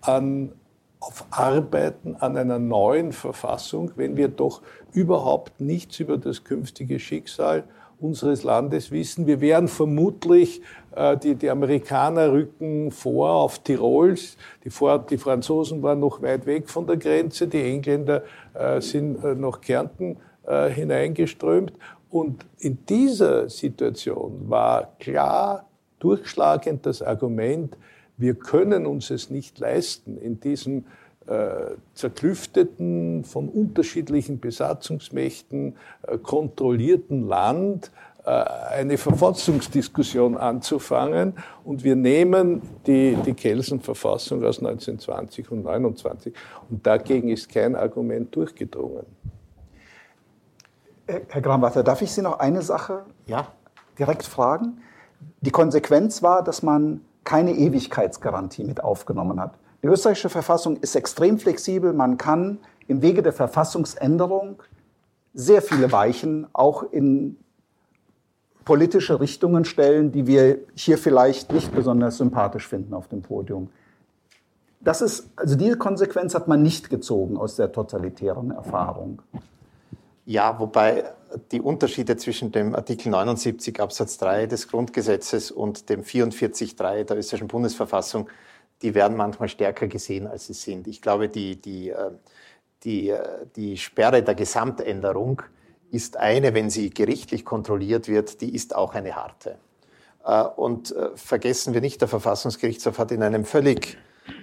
an, auf Arbeiten an einer neuen Verfassung, wenn wir doch überhaupt nichts über das künftige Schicksal unseres Landes wissen. Wir werden vermutlich, äh, die, die Amerikaner rücken vor auf Tirols, die, vor, die Franzosen waren noch weit weg von der Grenze, die Engländer äh, sind äh, nach Kärnten äh, hineingeströmt. Und in dieser Situation war klar durchschlagend das Argument, wir können uns es nicht leisten, in diesem äh, zerklüfteten, von unterschiedlichen Besatzungsmächten äh, kontrollierten Land äh, eine Verfassungsdiskussion anzufangen. Und wir nehmen die, die Kelsen-Verfassung aus 1920 und 1929. Und dagegen ist kein Argument durchgedrungen. Herr Gramwatter, darf ich Sie noch eine Sache ja. direkt fragen? Die Konsequenz war, dass man keine Ewigkeitsgarantie mit aufgenommen hat. Die österreichische Verfassung ist extrem flexibel. Man kann im Wege der Verfassungsänderung sehr viele Weichen auch in politische Richtungen stellen, die wir hier vielleicht nicht besonders sympathisch finden auf dem Podium. Das ist, also diese Konsequenz hat man nicht gezogen aus der totalitären Erfahrung. Ja, wobei die Unterschiede zwischen dem Artikel 79 Absatz 3 des Grundgesetzes und dem 44.3 der österreichischen Bundesverfassung die werden manchmal stärker gesehen, als sie sind. Ich glaube, die, die, äh, die, äh, die Sperre der Gesamtänderung ist eine, wenn sie gerichtlich kontrolliert wird, die ist auch eine harte. Äh, und vergessen wir nicht, der Verfassungsgerichtshof hat in einem völlig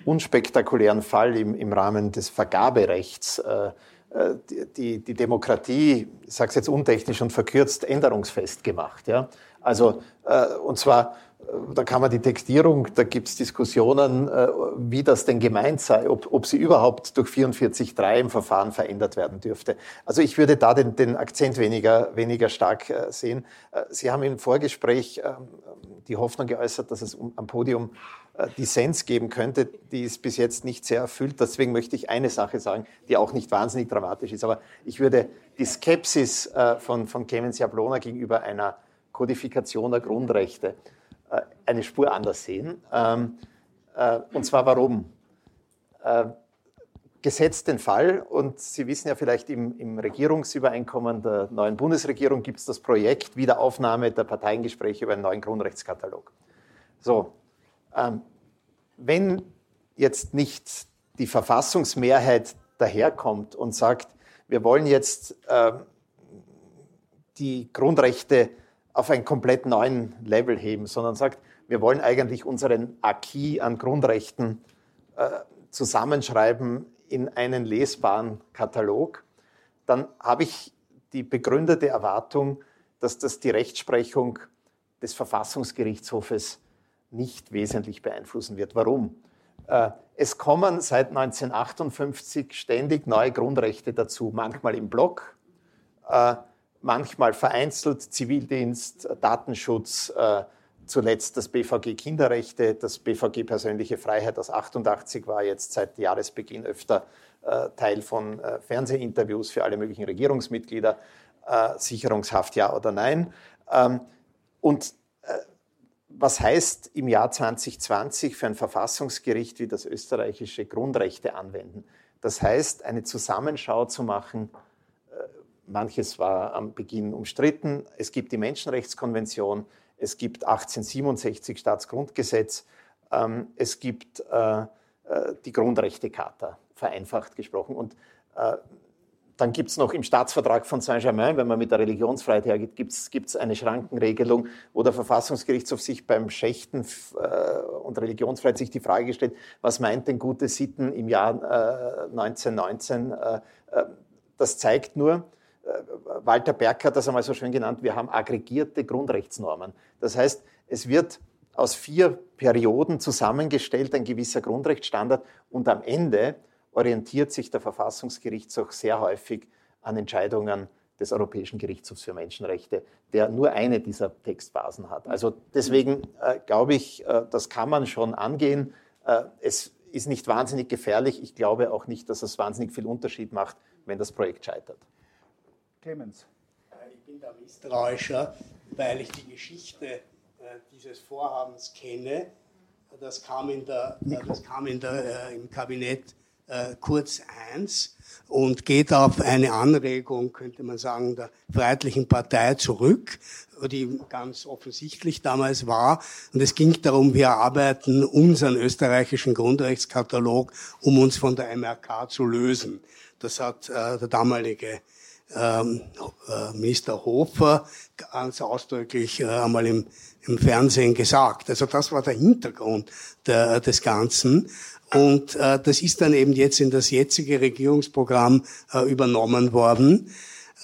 unspektakulären Fall im, im Rahmen des Vergaberechts die, die, die Demokratie, ich sage es jetzt untechnisch und verkürzt, änderungsfest gemacht. Ja? Also, und zwar da kann man die Textierung, da gibt es Diskussionen, äh, wie das denn gemeint sei, ob, ob sie überhaupt durch 44.3 im Verfahren verändert werden dürfte. Also ich würde da den, den Akzent weniger, weniger stark äh, sehen. Äh, sie haben im Vorgespräch ähm, die Hoffnung geäußert, dass es am Podium Dissens geben könnte. Die ist bis jetzt nicht sehr erfüllt. Deswegen möchte ich eine Sache sagen, die auch nicht wahnsinnig dramatisch ist. Aber ich würde die Skepsis von, von Clemens Jablona gegenüber einer Kodifikation der Grundrechte äh, eine Spur anders sehen. Ähm, äh, und zwar warum? Äh, gesetzt den Fall, und Sie wissen ja vielleicht, im, im Regierungsübereinkommen der neuen Bundesregierung gibt es das Projekt Wiederaufnahme der Parteiengespräche über einen neuen Grundrechtskatalog. So, wenn jetzt nicht die Verfassungsmehrheit daherkommt und sagt, wir wollen jetzt äh, die Grundrechte auf einen komplett neuen Level heben, sondern sagt, wir wollen eigentlich unseren Acquis an Grundrechten äh, zusammenschreiben in einen lesbaren Katalog, dann habe ich die begründete Erwartung, dass das die Rechtsprechung des Verfassungsgerichtshofes nicht wesentlich beeinflussen wird. Warum? Äh, es kommen seit 1958 ständig neue Grundrechte dazu, manchmal im Block, äh, manchmal vereinzelt Zivildienst, Datenschutz, äh, zuletzt das BVG Kinderrechte, das BVG Persönliche Freiheit aus 88 war jetzt seit Jahresbeginn öfter Teil von Fernsehinterviews für alle möglichen Regierungsmitglieder, Sicherungshaft ja oder nein. Ähm, und was heißt im Jahr 2020 für ein Verfassungsgericht wie das österreichische Grundrechte anwenden? Das heißt, eine Zusammenschau zu machen, Manches war am Beginn umstritten. Es gibt die Menschenrechtskonvention, es gibt 1867 Staatsgrundgesetz, ähm, es gibt äh, äh, die Grundrechtecharta, vereinfacht gesprochen. Und äh, dann gibt es noch im Staatsvertrag von Saint-Germain, wenn man mit der Religionsfreiheit hergeht, gibt es eine Schrankenregelung, wo der Verfassungsgerichtshof sich beim Schächten äh, und Religionsfreiheit sich die Frage stellt, was meint denn gute Sitten im Jahr äh, 1919? Äh, das zeigt nur, äh, Walter Berg hat das einmal so schön genannt, wir haben aggregierte Grundrechtsnormen. Das heißt, es wird aus vier Perioden zusammengestellt, ein gewisser Grundrechtsstandard, und am Ende orientiert sich der Verfassungsgerichtshof sehr häufig an Entscheidungen des Europäischen Gerichtshofs für Menschenrechte, der nur eine dieser Textbasen hat. Also deswegen äh, glaube ich, äh, das kann man schon angehen. Äh, es ist nicht wahnsinnig gefährlich. Ich glaube auch nicht, dass es wahnsinnig viel Unterschied macht, wenn das Projekt scheitert. Clemens. Äh, ich bin da misstrauischer, weil ich die Geschichte äh, dieses Vorhabens kenne. Das kam, in der, äh, das kam in der, im Kabinett äh, kurz 1 und geht auf eine Anregung, könnte man sagen, der Freiheitlichen Partei zurück, die ganz offensichtlich damals war. Und es ging darum, wir erarbeiten unseren österreichischen Grundrechtskatalog, um uns von der MRK zu lösen. Das hat äh, der damalige ähm, äh, Minister Hofer ganz ausdrücklich äh, einmal im, im Fernsehen gesagt. Also das war der Hintergrund der, des Ganzen. Und äh, das ist dann eben jetzt in das jetzige Regierungsprogramm äh, übernommen worden.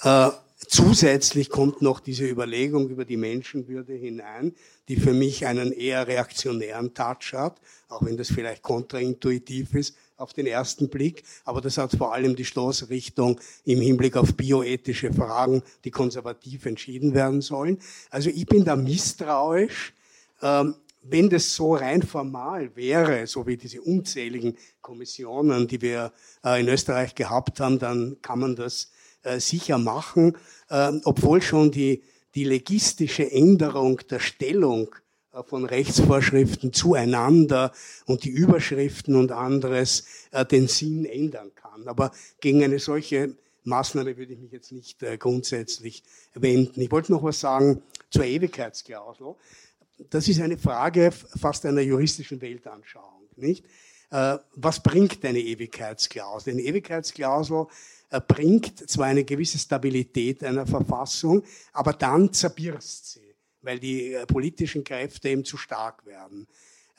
Äh, zusätzlich kommt noch diese Überlegung über die Menschenwürde hinein, die für mich einen eher reaktionären Touch hat, auch wenn das vielleicht kontraintuitiv ist auf den ersten Blick. Aber das hat vor allem die Stoßrichtung im Hinblick auf bioethische Fragen, die konservativ entschieden werden sollen. Also ich bin da misstrauisch. Ähm, wenn das so rein formal wäre, so wie diese unzähligen Kommissionen, die wir äh, in Österreich gehabt haben, dann kann man das äh, sicher machen, äh, obwohl schon die, die legistische Änderung der Stellung von Rechtsvorschriften zueinander und die Überschriften und anderes den Sinn ändern kann. Aber gegen eine solche Maßnahme würde ich mich jetzt nicht grundsätzlich wenden. Ich wollte noch was sagen zur Ewigkeitsklausel das ist eine Frage fast einer juristischen Weltanschauung, nicht? Äh, was bringt eine Ewigkeitsklausel? Eine Ewigkeitsklausel äh, bringt zwar eine gewisse Stabilität einer Verfassung, aber dann zerbirst sie, weil die äh, politischen Kräfte eben zu stark werden.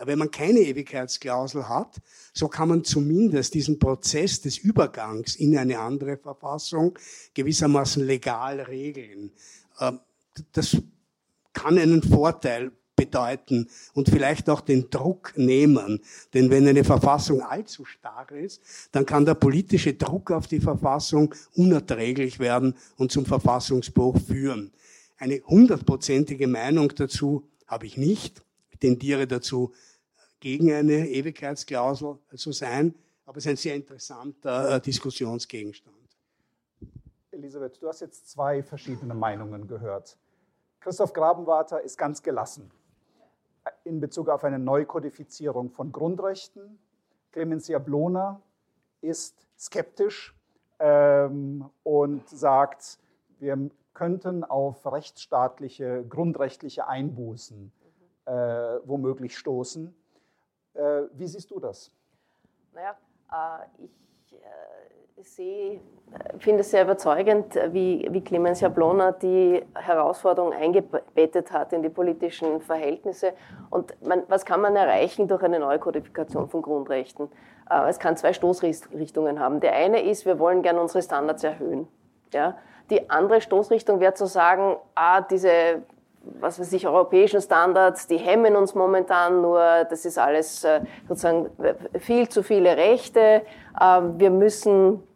Wenn man keine Ewigkeitsklausel hat, so kann man zumindest diesen Prozess des Übergangs in eine andere Verfassung gewissermaßen legal regeln. Das kann einen Vorteil bedeuten und vielleicht auch den Druck nehmen. Denn wenn eine Verfassung allzu starr ist, dann kann der politische Druck auf die Verfassung unerträglich werden und zum Verfassungsbruch führen. Eine hundertprozentige Meinung dazu habe ich nicht. Ich tendiere dazu, gegen eine Ewigkeitsklausel zu sein, aber es ist ein sehr interessanter äh, Diskussionsgegenstand. Elisabeth, du hast jetzt zwei verschiedene Meinungen gehört. Christoph Grabenwarter ist ganz gelassen in Bezug auf eine Neukodifizierung von Grundrechten. Clemens Jablona ist skeptisch ähm, und sagt, wir könnten auf rechtsstaatliche, grundrechtliche Einbußen äh, womöglich stoßen. Äh, wie siehst du das? Naja, äh, ich äh, sehe, finde es sehr überzeugend, wie, wie Clemens Jablona die Herausforderung eingebettet hat in die politischen Verhältnisse. Und man, was kann man erreichen durch eine neue Kodifikation von Grundrechten? Äh, es kann zwei Stoßrichtungen haben. Der eine ist, wir wollen gerne unsere Standards erhöhen. Ja? Die andere Stoßrichtung wäre zu sagen, ah, diese was weiß ich, europäischen Standards, die hemmen uns momentan nur, das ist alles äh, sozusagen viel zu viele Rechte. Ähm, wir müssen äh,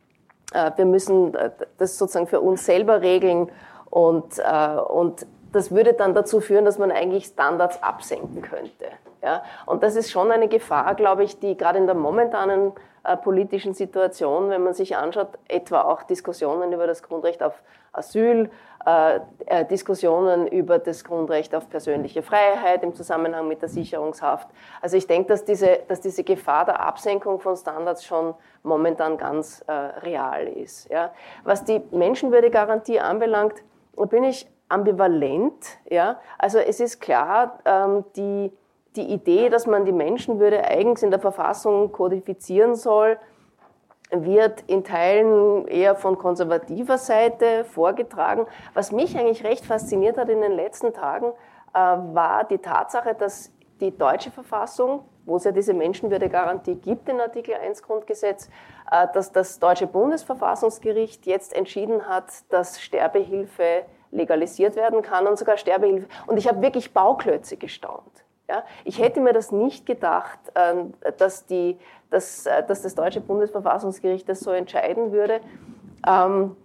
wir müssen äh, das sozusagen für uns selber regeln und, äh, und das würde dann dazu führen, dass man eigentlich Standards absenken könnte. Ja? Und das ist schon eine Gefahr, glaube ich, die gerade in der momentanen äh, politischen Situation, wenn man sich anschaut, etwa auch Diskussionen über das Grundrecht auf Asyl, äh, äh, Diskussionen über das Grundrecht auf persönliche Freiheit im Zusammenhang mit der Sicherungshaft. Also ich denke, dass diese, dass diese Gefahr der Absenkung von Standards schon momentan ganz äh, real ist. Ja. Was die Menschenwürdegarantie anbelangt, bin ich ambivalent. Ja. Also es ist klar, ähm, die, die Idee, dass man die Menschenwürde eigens in der Verfassung kodifizieren soll, wird in Teilen eher von konservativer Seite vorgetragen. Was mich eigentlich recht fasziniert hat in den letzten Tagen, äh, war die Tatsache, dass die deutsche Verfassung, wo es ja diese Menschenwürdegarantie gibt in Artikel 1 Grundgesetz, äh, dass das deutsche Bundesverfassungsgericht jetzt entschieden hat, dass Sterbehilfe legalisiert werden kann und sogar Sterbehilfe. Und ich habe wirklich Bauklötze gestaunt. Ja, ich hätte mir das nicht gedacht, ähm, dass, die, dass, äh, dass das deutsche Bundesverfassungsgericht das so entscheiden würde. Ähm,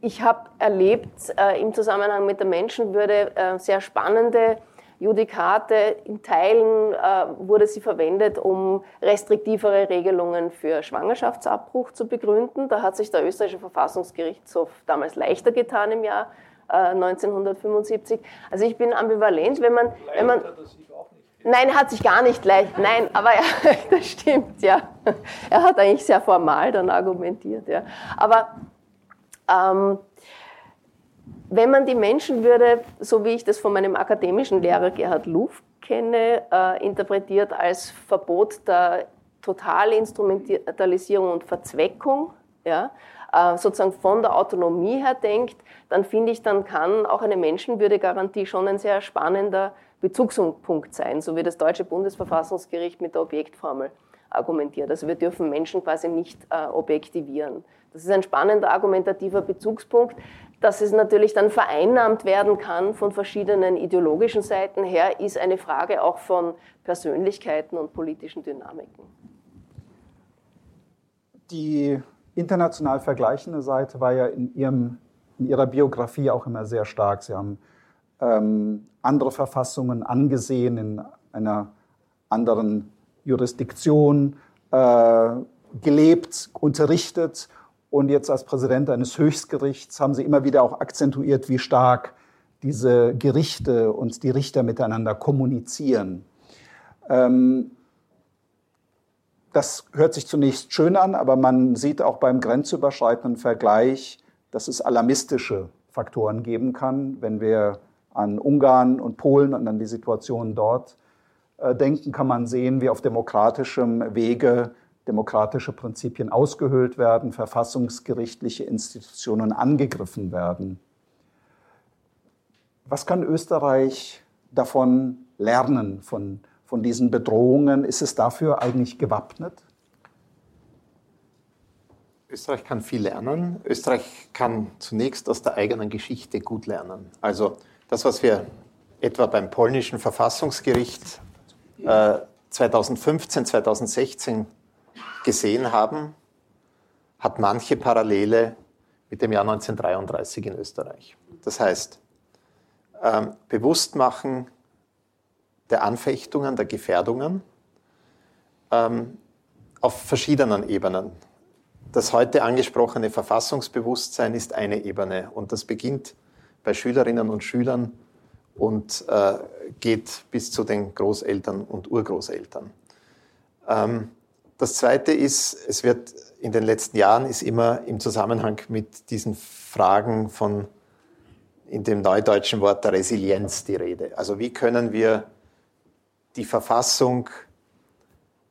ich habe erlebt äh, im Zusammenhang mit der Menschenwürde äh, sehr spannende Judikate. In Teilen wurde sie verwendet, um restriktivere Regelungen für Schwangerschaftsabbruch zu begründen. Da hat sich der österreichische Verfassungsgerichtshof damals leichter getan im Jahr 1975. Also ich bin ambivalent, wenn man... wenn man Nein, hat sich gar nicht leicht. Nein, aber ja, das stimmt, ja. Er hat eigentlich sehr formal dann argumentiert, ja. Aber ähm, wenn man die Menschenwürde, so wie ich das von meinem akademischen Lehrer Gerhard Luft kenne, äh, interpretiert als Verbot der Totalinstrumentalisierung und Verzweckung, ja, äh, sozusagen von der Autonomie her denkt, dann finde ich, dann kann auch eine Menschenwürdegarantie schon ein sehr spannender Bezugspunkt sein, so wie das deutsche Bundesverfassungsgericht mit der Objektformel argumentiert. Also wir dürfen Menschen quasi nicht äh, objektivieren. Das ist ein spannender argumentativer Bezugspunkt, dass es natürlich dann vereinnahmt werden kann von verschiedenen ideologischen Seiten her, ist eine Frage auch von Persönlichkeiten und politischen Dynamiken. Die international vergleichende Seite war ja in, ihrem, in Ihrer Biografie auch immer sehr stark. Sie haben ähm, andere Verfassungen angesehen in einer anderen Jurisdiktion, äh, gelebt, unterrichtet und jetzt als Präsident eines Höchstgerichts haben Sie immer wieder auch akzentuiert, wie stark diese Gerichte und die Richter miteinander kommunizieren. Ähm, das hört sich zunächst schön an, aber man sieht auch beim grenzüberschreitenden Vergleich, dass es alarmistische Faktoren geben kann, wenn wir an Ungarn und Polen und an die Situation dort äh, denken, kann man sehen, wie auf demokratischem Wege demokratische Prinzipien ausgehöhlt werden, verfassungsgerichtliche Institutionen angegriffen werden. Was kann Österreich davon lernen, von, von diesen Bedrohungen? Ist es dafür eigentlich gewappnet? Österreich kann viel lernen. Österreich kann zunächst aus der eigenen Geschichte gut lernen. Also das, was wir etwa beim polnischen Verfassungsgericht äh, 2015, 2016 gesehen haben, hat manche Parallele mit dem Jahr 1933 in Österreich. Das heißt, ähm, Bewusstmachen der Anfechtungen, der Gefährdungen ähm, auf verschiedenen Ebenen. Das heute angesprochene Verfassungsbewusstsein ist eine Ebene und das beginnt bei Schülerinnen und Schülern und äh, geht bis zu den Großeltern und Urgroßeltern. Ähm, das Zweite ist, es wird in den letzten Jahren ist immer im Zusammenhang mit diesen Fragen von in dem neudeutschen Wort der Resilienz die Rede. Also wie können wir die Verfassung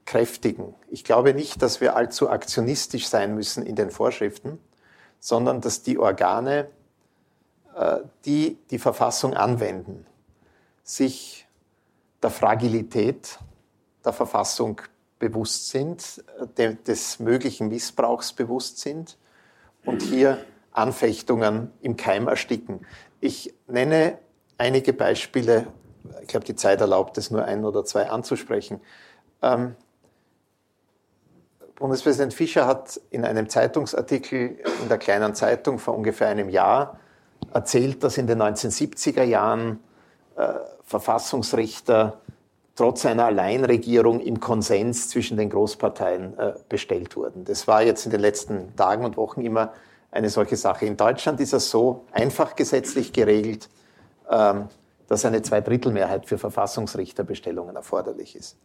kräftigen? Ich glaube nicht, dass wir allzu aktionistisch sein müssen in den Vorschriften, sondern dass die Organe äh, die die Verfassung anwenden, sich der Fragilität der Verfassung bewusst sind, des möglichen Missbrauchs bewusst sind und hier Anfechtungen im Keim ersticken. Ich nenne einige Beispiele, ich glaube, die Zeit erlaubt es nur ein oder zwei anzusprechen. Ähm, Bundespräsident Fischer hat in einem Zeitungsartikel in der kleinen Zeitung vor ungefähr einem Jahr erzählt, dass in den 1970er Jahren äh, Verfassungsrichter trotz einer Alleinregierung im Konsens zwischen den Großparteien äh, bestellt wurden. Das war jetzt in den letzten Tagen und Wochen immer eine solche Sache. In Deutschland ist es so einfach gesetzlich geregelt, ähm, dass eine Zweidrittelmehrheit für Verfassungsrichterbestellungen erforderlich ist.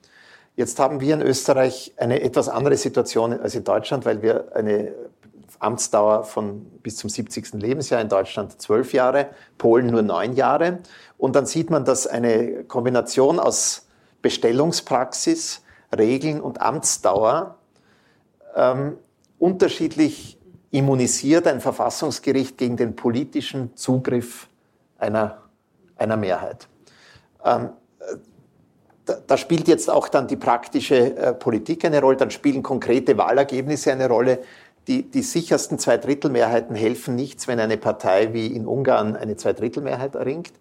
Jetzt haben wir in Österreich eine etwas andere Situation als in Deutschland, weil wir eine Amtsdauer von bis zum 70. Lebensjahr, in Deutschland zwölf Jahre, Polen nur neun Jahre. Und dann sieht man, dass eine Kombination aus Bestellungspraxis, Regeln und Amtsdauer ähm, unterschiedlich immunisiert ein Verfassungsgericht gegen den politischen Zugriff einer, einer Mehrheit. Ähm, da, da, spielt jetzt auch dann die praktische äh, Politik eine Rolle, dann spielen konkrete Wahlergebnisse eine Rolle die, die sichersten Zweidrittelmehrheiten helfen nichts, wenn eine Partei wie in Ungarn eine Zweidrittelmehrheit erringt.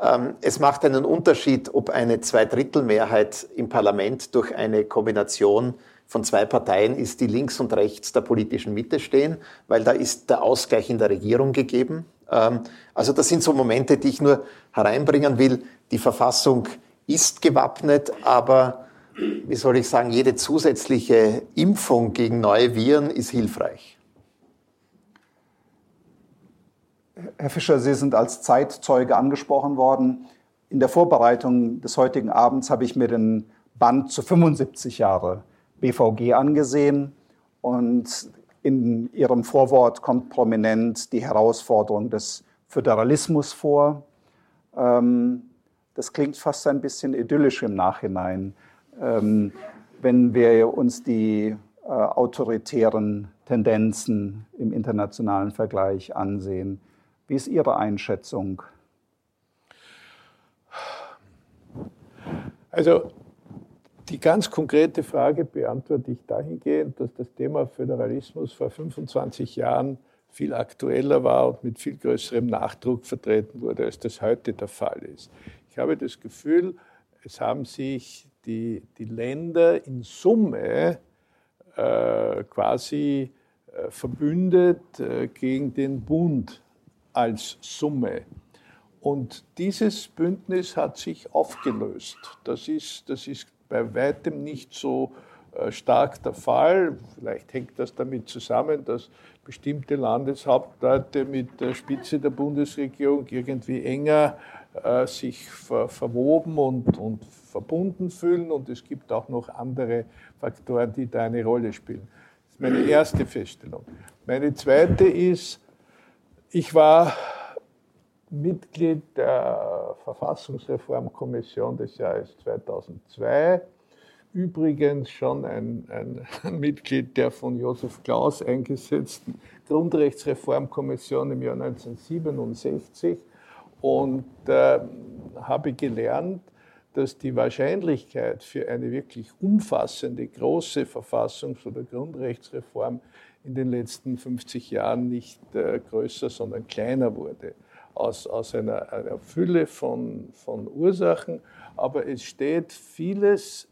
Ähm, es macht einen Unterschied, ob eine Zweidrittelmehrheit im Parlament durch eine Kombination von zwei Parteien ist, die links und rechts der politischen Mitte stehen, weil da ist der Ausgleich in der Regierung gegeben. Ähm, also das sind so Momente, die ich nur hereinbringen will. Die Verfassung ist gewappnet, aber wie soll ich sagen, jede zusätzliche Impfung gegen neue Viren ist hilfreich. Herr Fischer, Sie sind als Zeitzeuge angesprochen worden. in der Vorbereitung des heutigen Abends habe ich mir den Band zu 75 Jahre BVG angesehen und in Ihrem Vorwort kommt prominent die Herausforderung des Föderalismus vor. Ähm, das klingt fast ein bisschen idyllisch im Nachhinein, ähm, wenn wir uns die äh, autoritären Tendenzen im internationalen Vergleich ansehen. Wie ist Ihre Einschätzung? Also die ganz konkrete Frage beantworte ich dahingehend, dass das Thema Föderalismus vor 25 Jahren viel aktueller war und mit viel größerem Nachdruck vertreten wurde, als das heute der Fall ist. Ich habe das Gefühl, es haben sich die, die Länder in Summe äh, quasi äh, verbündet äh, gegen den Bund als Summe. Und dieses Bündnis hat sich aufgelöst. Das ist, das ist bei weitem nicht so stark der Fall. Vielleicht hängt das damit zusammen, dass bestimmte Landeshauptleute mit der Spitze der Bundesregierung irgendwie enger äh, sich ver verwoben und, und verbunden fühlen. Und es gibt auch noch andere Faktoren, die da eine Rolle spielen. Das ist meine erste Feststellung. Meine zweite ist, ich war Mitglied der Verfassungsreformkommission des Jahres 2002. Übrigens schon ein, ein, ein Mitglied der von Josef Klaus eingesetzten Grundrechtsreformkommission im Jahr 1967 und äh, habe gelernt, dass die Wahrscheinlichkeit für eine wirklich umfassende, große Verfassungs- oder Grundrechtsreform in den letzten 50 Jahren nicht äh, größer, sondern kleiner wurde aus, aus einer, einer Fülle von, von Ursachen. Aber es steht vieles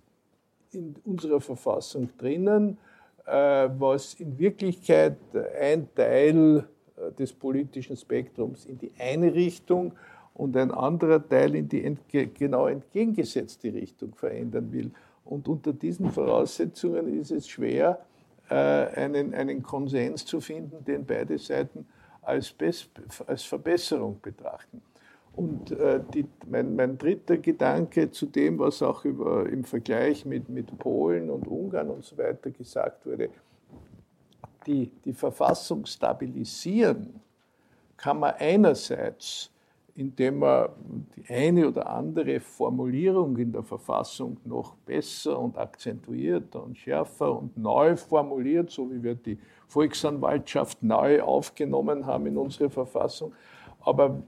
in unserer Verfassung drinnen, äh, was in Wirklichkeit ein Teil äh, des politischen Spektrums in die eine Richtung und ein anderer Teil in die entge genau entgegengesetzte Richtung verändern will. Und unter diesen Voraussetzungen ist es schwer, äh, einen, einen Konsens zu finden, den beide Seiten als, als Verbesserung betrachten. Und äh, die, mein, mein, dritter Gedanke zu dem, was auch über, im Vergleich mit, mit Polen und Ungarn und so weiter gesagt wurde, die, die Verfassung stabilisieren kann man einerseits, indem man die eine oder andere Formulierung in der Verfassung noch besser und akzentuierter und schärfer und neu formuliert, so wie wir die Volksanwaltschaft neu aufgenommen haben in unsere Verfassung. Aber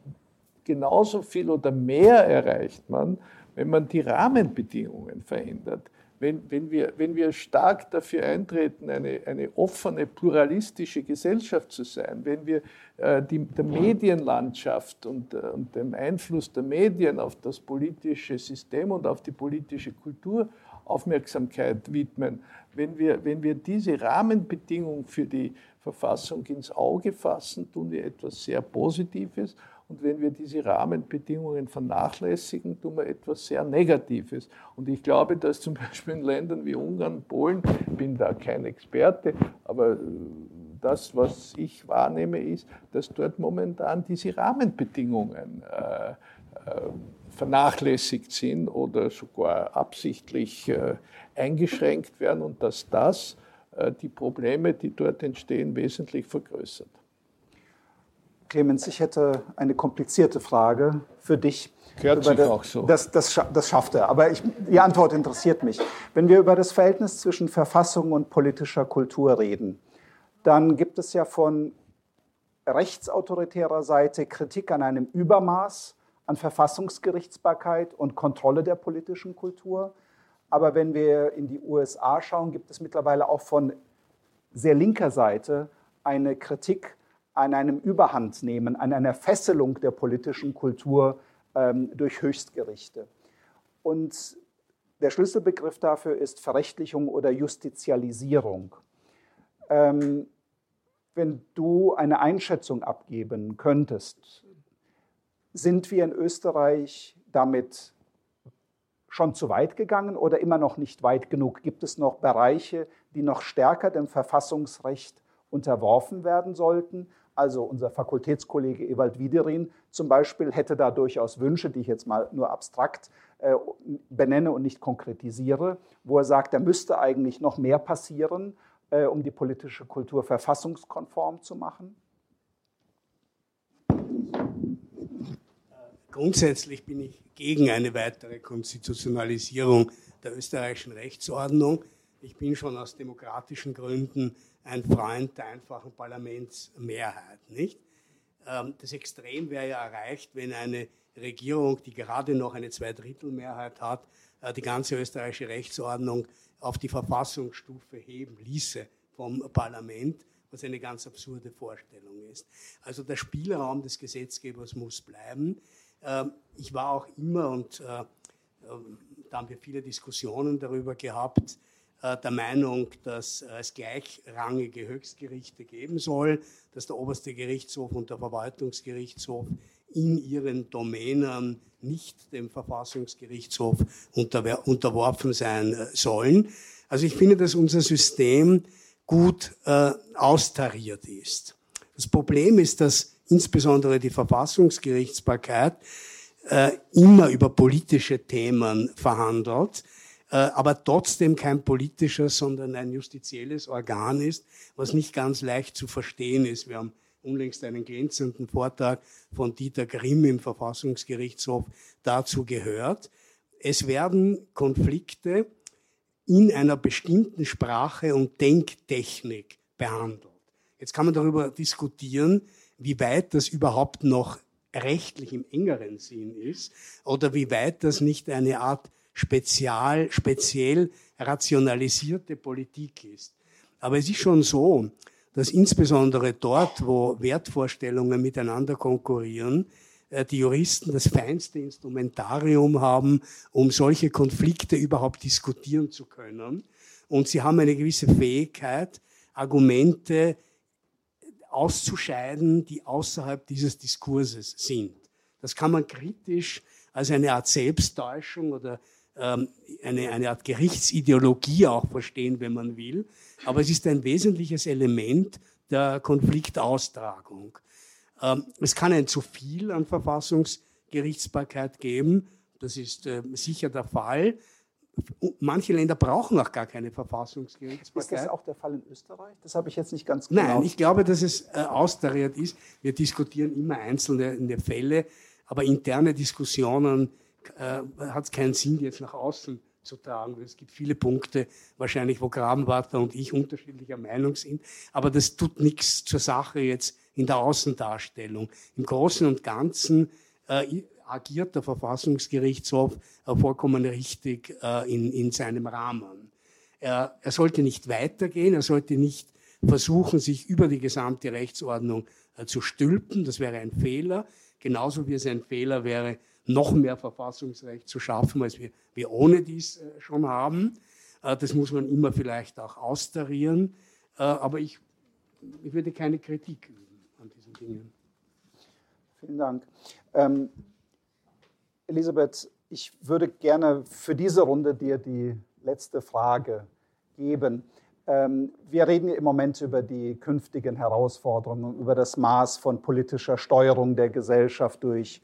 genauso viel oder mehr erreicht man, wenn man die Rahmenbedingungen verändert. Wenn, wenn, wir, wenn wir stark dafür eintreten, eine, eine offene, pluralistische Gesellschaft zu sein, wenn wir äh, die, der Medienlandschaft und, äh, und dem Einfluss der Medien auf das politische System und auf die politische Kultur Aufmerksamkeit widmen, wenn wir, wenn wir diese Rahmenbedingungen für die Verfassung ins Auge fassen, tun wir etwas sehr Positives. Und wenn wir diese Rahmenbedingungen vernachlässigen, tun wir etwas sehr Negatives. Und ich glaube, dass zum Beispiel in Ländern wie Ungarn, Polen, ich bin da kein Experte, aber äh, das, was ich wahrnehme, ist, dass dort momentan diese Rahmenbedingungen äh, äh, vernachlässigt sind oder sogar absichtlich äh, eingeschränkt werden und dass das äh, die Probleme, die dort entstehen, wesentlich vergrößert. Clemens, ich hätte eine komplizierte Frage für dich. Gehört sich auch so. Das, das, das schafft er, aber ich, die Antwort interessiert mich. Wenn wir über das Verhältnis zwischen Verfassung und politischer Kultur reden, dann gibt es ja von rechtsautoritärer Seite Kritik an einem Übermaß an Verfassungsgerichtsbarkeit und Kontrolle der politischen Kultur. Aber wenn wir in die USA schauen, gibt es mittlerweile auch von sehr linker Seite eine Kritik an einem Überhandnehmen, an einer Fesselung der politischen Kultur ähm, durch Höchstgerichte. Und der Schlüsselbegriff dafür ist Verrechtlichung oder Justizialisierung. Ähm, wenn du eine Einschätzung abgeben könntest, sind wir in Österreich damit schon zu weit gegangen oder immer noch nicht weit genug? Gibt es noch Bereiche, die noch stärker dem Verfassungsrecht unterworfen werden sollten? Also unser Fakultätskollege Ewald Wiederin zum Beispiel hätte da durchaus Wünsche, die ich jetzt mal nur abstrakt äh, benenne und nicht konkretisiere, wo er sagt, da müsste eigentlich noch mehr passieren, äh, um die politische Kultur verfassungskonform zu machen. Grundsätzlich bin ich gegen eine weitere Konstitutionalisierung der österreichischen Rechtsordnung. Ich bin schon aus demokratischen Gründen ein Freund der einfachen Parlamentsmehrheit, nicht? Ähm, das Extrem wäre ja erreicht, wenn eine Regierung, die gerade noch eine Zweidrittelmehrheit hat, äh, die ganze österreichische Rechtsordnung auf die Verfassungsstufe heben ließe vom Parlament, was eine ganz absurde Vorstellung ist. Also der Spielraum des Gesetzgebers muss bleiben. Ähm, ich war auch immer, und äh, äh, da haben wir viele Diskussionen darüber gehabt, der Meinung, dass es gleichrangige Höchstgerichte geben soll, dass der oberste Gerichtshof und der Verwaltungsgerichtshof in ihren Domänen nicht dem Verfassungsgerichtshof unterworfen sein sollen. Also ich finde, dass unser System gut äh, austariert ist. Das Problem ist, dass insbesondere die Verfassungsgerichtsbarkeit, äh, immer über politische Themen verhandelt, äh, aber trotzdem kein politisches, sondern ein justizielles Organ ist, was nicht ganz leicht zu verstehen ist. Wir haben unlängst einen glänzenden Vortrag von Dieter Grimm im Verfassungsgerichtshof dazu gehört. Es werden Konflikte in einer bestimmten Sprache und Denktechnik behandelt. Jetzt kann man darüber diskutieren, wie weit das überhaupt noch rechtlich im engeren Sinn ist oder wie weit das nicht eine Art spezial, speziell rationalisierte Politik ist. Aber es ist schon so, dass insbesondere dort, wo Wertvorstellungen miteinander konkurrieren, äh, die Juristen das feinste Instrumentarium haben, um solche Konflikte überhaupt diskutieren zu können. Und sie haben eine gewisse Fähigkeit, Argumente auszuscheiden, die außerhalb dieses Diskurses sind. Das kann man kritisch als eine Art Selbsttäuschung oder eine, eine Art Gerichtsideologie auch verstehen, wenn man will. Aber es ist ein wesentliches Element der Konfliktaustragung. Ähm, es kann ein zu viel an Verfassungsgerichtsbarkeit geben. Das ist äh, sicher der Fall. Manche Länder brauchen auch gar keine Verfassungsgerichtsbarkeit. Ist das auch der Fall in Österreich? Das habe ich jetzt nicht ganz genau. Nein, ich glaube, dass es äh, austariert ist. Wir diskutieren immer einzelne Fälle, aber interne Diskussionen äh, hat es keinen Sinn, jetzt nach außen zu tragen. Es gibt viele Punkte, wahrscheinlich, wo Grabenwarter und ich unterschiedlicher Meinung sind. Aber das tut nichts zur Sache jetzt in der Außendarstellung. Im Großen und Ganzen äh, agiert der Verfassungsgerichtshof äh, vollkommen richtig äh, in, in seinem Rahmen. Er, er sollte nicht weitergehen, er sollte nicht versuchen, sich über die gesamte Rechtsordnung äh, zu stülpen. Das wäre ein Fehler. Genauso wie es ein Fehler wäre, noch mehr Verfassungsrecht zu schaffen, als wir, wir ohne dies äh, schon haben. Äh, das muss man immer vielleicht auch austarieren. Äh, aber ich, ich würde keine Kritik üben an diesen Dingen. Vielen Dank. Ähm, Elisabeth, ich würde gerne für diese Runde dir die letzte Frage geben. Ähm, wir reden im Moment über die künftigen Herausforderungen, über das Maß von politischer Steuerung der Gesellschaft durch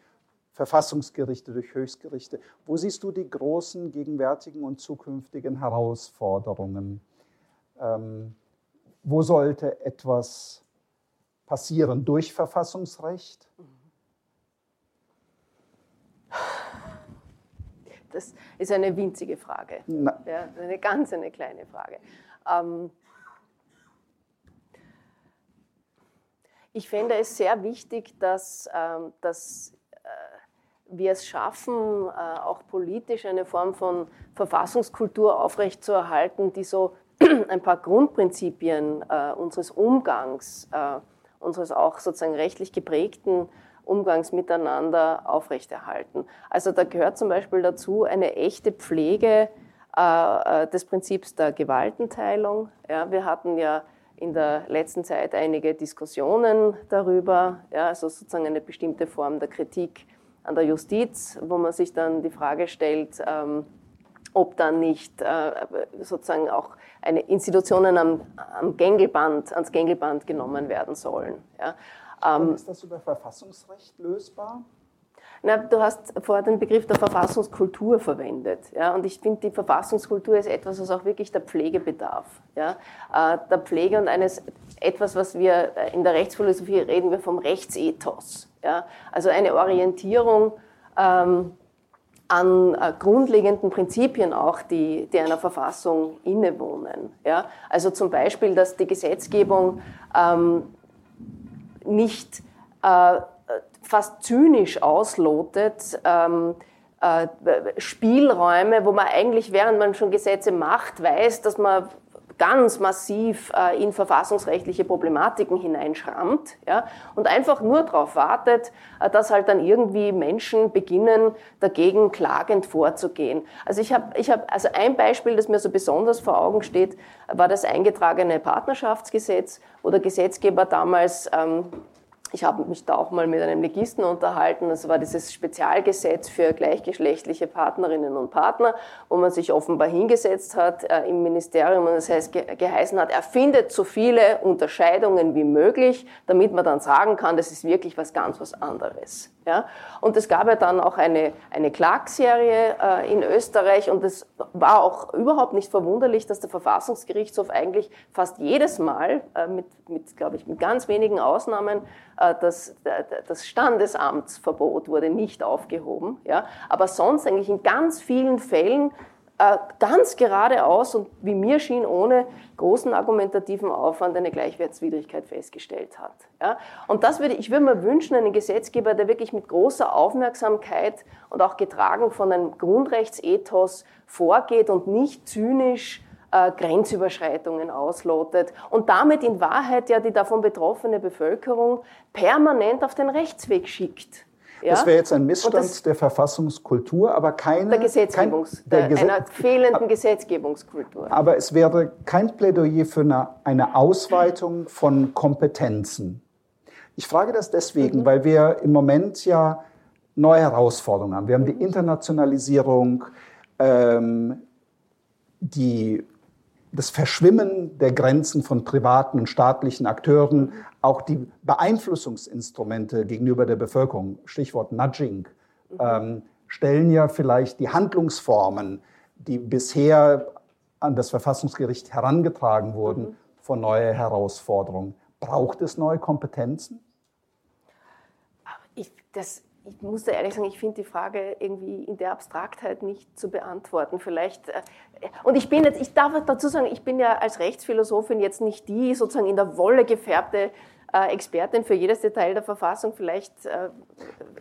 Verfassungsgerichte, durch Höchstgerichte. Wo siehst du die großen gegenwärtigen und zukünftigen Herausforderungen? Ähm, wo sollte etwas passieren? Durch Verfassungsrecht? Das ist eine winzige Frage. Ja, eine ganz eine kleine Frage. Ähm, ich fände es sehr wichtig, dass, ähm, dass äh, wir es schaffen, äh, auch politisch eine Form von Verfassungskultur aufrechtzuerhalten, die so ein paar Grundprinzipien äh, unseres Umgangs, äh, unseres auch sozusagen rechtlich geprägten Umgangs miteinander aufrechterhalten. Also da gehört zum Beispiel dazu eine echte Pflege des Prinzips der Gewaltenteilung. Ja, wir hatten ja in der letzten Zeit einige Diskussionen darüber, ja, also sozusagen eine bestimmte Form der Kritik an der Justiz, wo man sich dann die Frage stellt, ähm, ob dann nicht äh, sozusagen auch eine Institutionen am, am Gängelband, ans Gängelband genommen werden sollen. Ja. Ähm, ist das über Verfassungsrecht lösbar? Na, du hast vorher den Begriff der Verfassungskultur verwendet. Ja, und ich finde, die Verfassungskultur ist etwas, was auch wirklich der Pflege bedarf. Ja, äh, der Pflege und eines, etwas, was wir in der Rechtsphilosophie reden wir vom Rechtsethos. Ja, also eine Orientierung ähm, an äh, grundlegenden Prinzipien auch, die, die einer Verfassung innewohnen. Ja, also zum Beispiel, dass die Gesetzgebung ähm, nicht äh, fast zynisch auslotet, ähm, äh, Spielräume, wo man eigentlich, während man schon Gesetze macht, weiß, dass man ganz massiv äh, in verfassungsrechtliche Problematiken hineinschrammt ja, und einfach nur darauf wartet, äh, dass halt dann irgendwie Menschen beginnen, dagegen klagend vorzugehen. Also ich habe ich hab, also ein Beispiel, das mir so besonders vor Augen steht, war das eingetragene Partnerschaftsgesetz, wo der Gesetzgeber damals ähm, ich habe mich da auch mal mit einem Legisten unterhalten. Das war dieses Spezialgesetz für gleichgeschlechtliche Partnerinnen und Partner, wo man sich offenbar hingesetzt hat äh, im Ministerium und das heißt ge geheißen hat, er findet so viele Unterscheidungen wie möglich, damit man dann sagen kann, das ist wirklich was ganz was anderes. Ja? Und es gab ja dann auch eine, eine Klagserie äh, in Österreich und es war auch überhaupt nicht verwunderlich, dass der Verfassungsgerichtshof eigentlich fast jedes Mal, äh, mit, mit glaube ich, mit ganz wenigen Ausnahmen, das, das Standesamtsverbot wurde nicht aufgehoben. Ja? Aber sonst eigentlich in ganz vielen Fällen äh, ganz geradeaus und wie mir schien, ohne großen argumentativen Aufwand eine Gleichwertswidrigkeit festgestellt hat. Ja? Und das würde ich würde mir wünschen, einen Gesetzgeber, der wirklich mit großer Aufmerksamkeit und auch getragen von einem Grundrechtsethos vorgeht und nicht zynisch äh, Grenzüberschreitungen auslotet und damit in Wahrheit ja die davon betroffene Bevölkerung permanent auf den Rechtsweg schickt. Ja? Das wäre jetzt ein Missstand der Verfassungskultur, aber keine. Der Gesetzgebungs, kein, der Gese einer fehlenden Gesetzgebungskultur. Aber es wäre kein Plädoyer für eine, eine Ausweitung von Kompetenzen. Ich frage das deswegen, mhm. weil wir im Moment ja neue Herausforderungen haben. Wir haben die mhm. Internationalisierung, ähm, die das Verschwimmen der Grenzen von privaten und staatlichen Akteuren, auch die Beeinflussungsinstrumente gegenüber der Bevölkerung, Stichwort Nudging, mhm. ähm, stellen ja vielleicht die Handlungsformen, die bisher an das Verfassungsgericht herangetragen wurden, mhm. vor neue Herausforderungen. Braucht es neue Kompetenzen? Ich, das ich muss da ehrlich sagen, ich finde die Frage irgendwie in der Abstraktheit nicht zu beantworten. Vielleicht, äh, und ich bin jetzt, ich darf dazu sagen, ich bin ja als Rechtsphilosophin jetzt nicht die sozusagen in der Wolle gefärbte äh, Expertin für jedes Detail der Verfassung, vielleicht äh,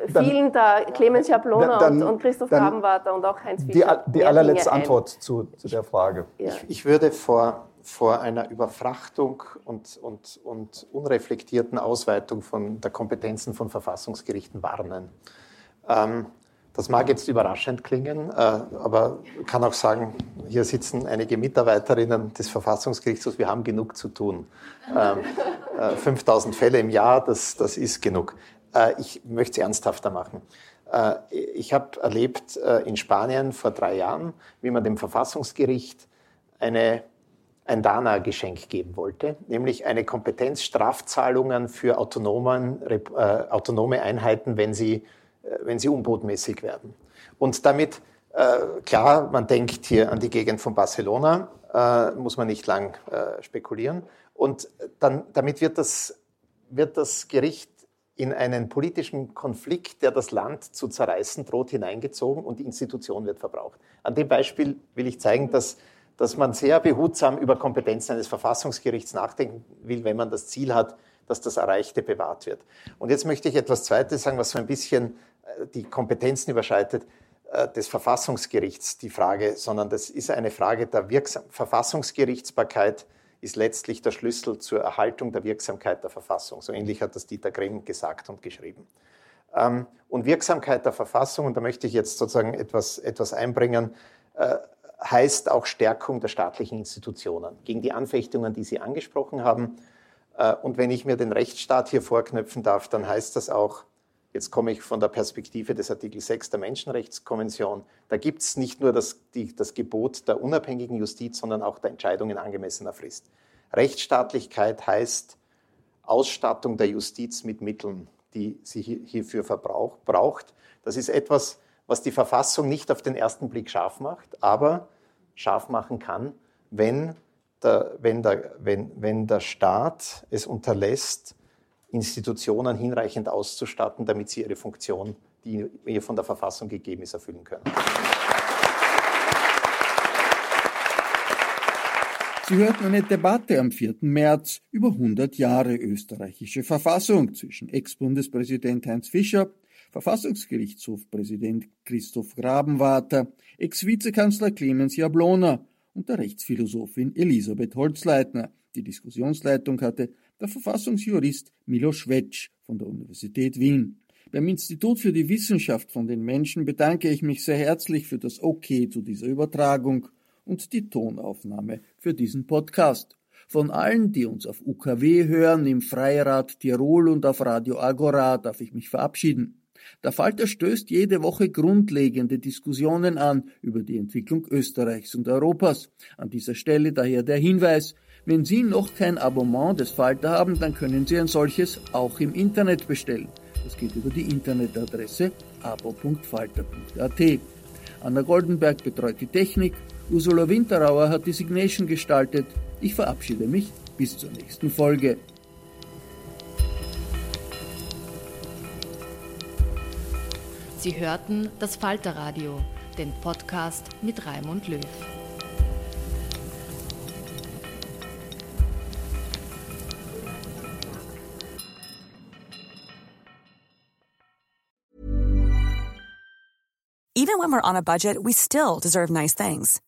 vielen da Clemens Jablona dann, und, und, Christoph Grabenwarter und auch Heinz Fischer. Die, die allerletzte Antwort zu, zu der Frage. Ja. Ich, ich würde vor vor einer Überfrachtung und, und, und unreflektierten Ausweitung von der Kompetenzen von Verfassungsgerichten warnen. Ähm, das mag jetzt überraschend klingen, äh, aber kann auch sagen, hier sitzen einige Mitarbeiterinnen des Verfassungsgerichtshofs, wir haben genug zu tun. Ähm, äh, 5000 Fälle im Jahr, das, das ist genug. Äh, ich möchte es ernsthafter machen. Äh, ich habe erlebt äh, in Spanien vor drei Jahren, wie man dem Verfassungsgericht eine ein Dana-Geschenk geben wollte, nämlich eine Kompetenz, Strafzahlungen für autonomen, äh, autonome Einheiten, wenn sie, äh, wenn sie unbotmäßig werden. Und damit, äh, klar, man denkt hier an die Gegend von Barcelona, äh, muss man nicht lang äh, spekulieren. Und dann, damit wird das, wird das Gericht in einen politischen Konflikt, der das Land zu zerreißen droht, hineingezogen und die Institution wird verbraucht. An dem Beispiel will ich zeigen, dass dass man sehr behutsam über Kompetenzen eines Verfassungsgerichts nachdenken will, wenn man das Ziel hat, dass das Erreichte bewahrt wird. Und jetzt möchte ich etwas Zweites sagen, was so ein bisschen äh, die Kompetenzen überschreitet äh, des Verfassungsgerichts, die Frage, sondern das ist eine Frage der Wirksam Verfassungsgerichtsbarkeit ist letztlich der Schlüssel zur Erhaltung der Wirksamkeit der Verfassung. So ähnlich hat das Dieter Grimm gesagt und geschrieben. Ähm, und Wirksamkeit der Verfassung, und da möchte ich jetzt sozusagen etwas, etwas einbringen, äh, heißt auch Stärkung der staatlichen Institutionen gegen die Anfechtungen, die Sie angesprochen haben. Äh, und wenn ich mir den Rechtsstaat hier vorknöpfen darf, dann heißt das auch, jetzt komme ich von der Perspektive des Artikel 6 der Menschenrechtskonvention, da gibt es nicht nur das, die, das Gebot der unabhängigen Justiz, sondern auch der Entscheidung in angemessener Frist. Rechtsstaatlichkeit heißt Ausstattung der Justiz mit Mitteln, die sie hierfür braucht. Das ist etwas, was die Verfassung nicht auf den ersten Blick scharf macht, aber scharf machen kann, wenn der, wenn der, wenn, wenn der Staat es unterlässt, Institutionen hinreichend auszustatten, damit sie ihre Funktion, die ihr von der Verfassung gegeben ist, erfüllen können. Sie hörten eine Debatte am 4. März über 100 Jahre österreichische Verfassung zwischen Ex-Bundespräsident Heinz Fischer, Verfassungsgerichtshofpräsident Christoph Grabenwater, Ex-Vizekanzler Clemens Jablona und der Rechtsphilosophin Elisabeth Holzleitner. Die Diskussionsleitung hatte der Verfassungsjurist Milo Schwetsch von der Universität Wien. Beim Institut für die Wissenschaft von den Menschen bedanke ich mich sehr herzlich für das Okay zu dieser Übertragung und die Tonaufnahme für diesen Podcast. Von allen, die uns auf UKW hören, im Freirad Tirol und auf Radio Agora, darf ich mich verabschieden. Der Falter stößt jede Woche grundlegende Diskussionen an über die Entwicklung Österreichs und Europas. An dieser Stelle daher der Hinweis, wenn Sie noch kein Abonnement des Falter haben, dann können Sie ein solches auch im Internet bestellen. Das geht über die Internetadresse abo.falter.at. Anna Goldenberg betreut die Technik Ursula Winterauer hat die Signation gestaltet. Ich verabschiede mich bis zur nächsten Folge. Sie hörten das Falterradio, den Podcast mit Raimund Löw. Even when we're on a budget, we still deserve nice things.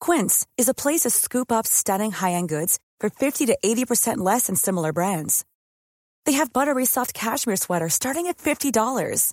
Quince is a place to scoop up stunning high-end goods for 50 to 80% less than similar brands. They have buttery soft cashmere sweaters starting at $50,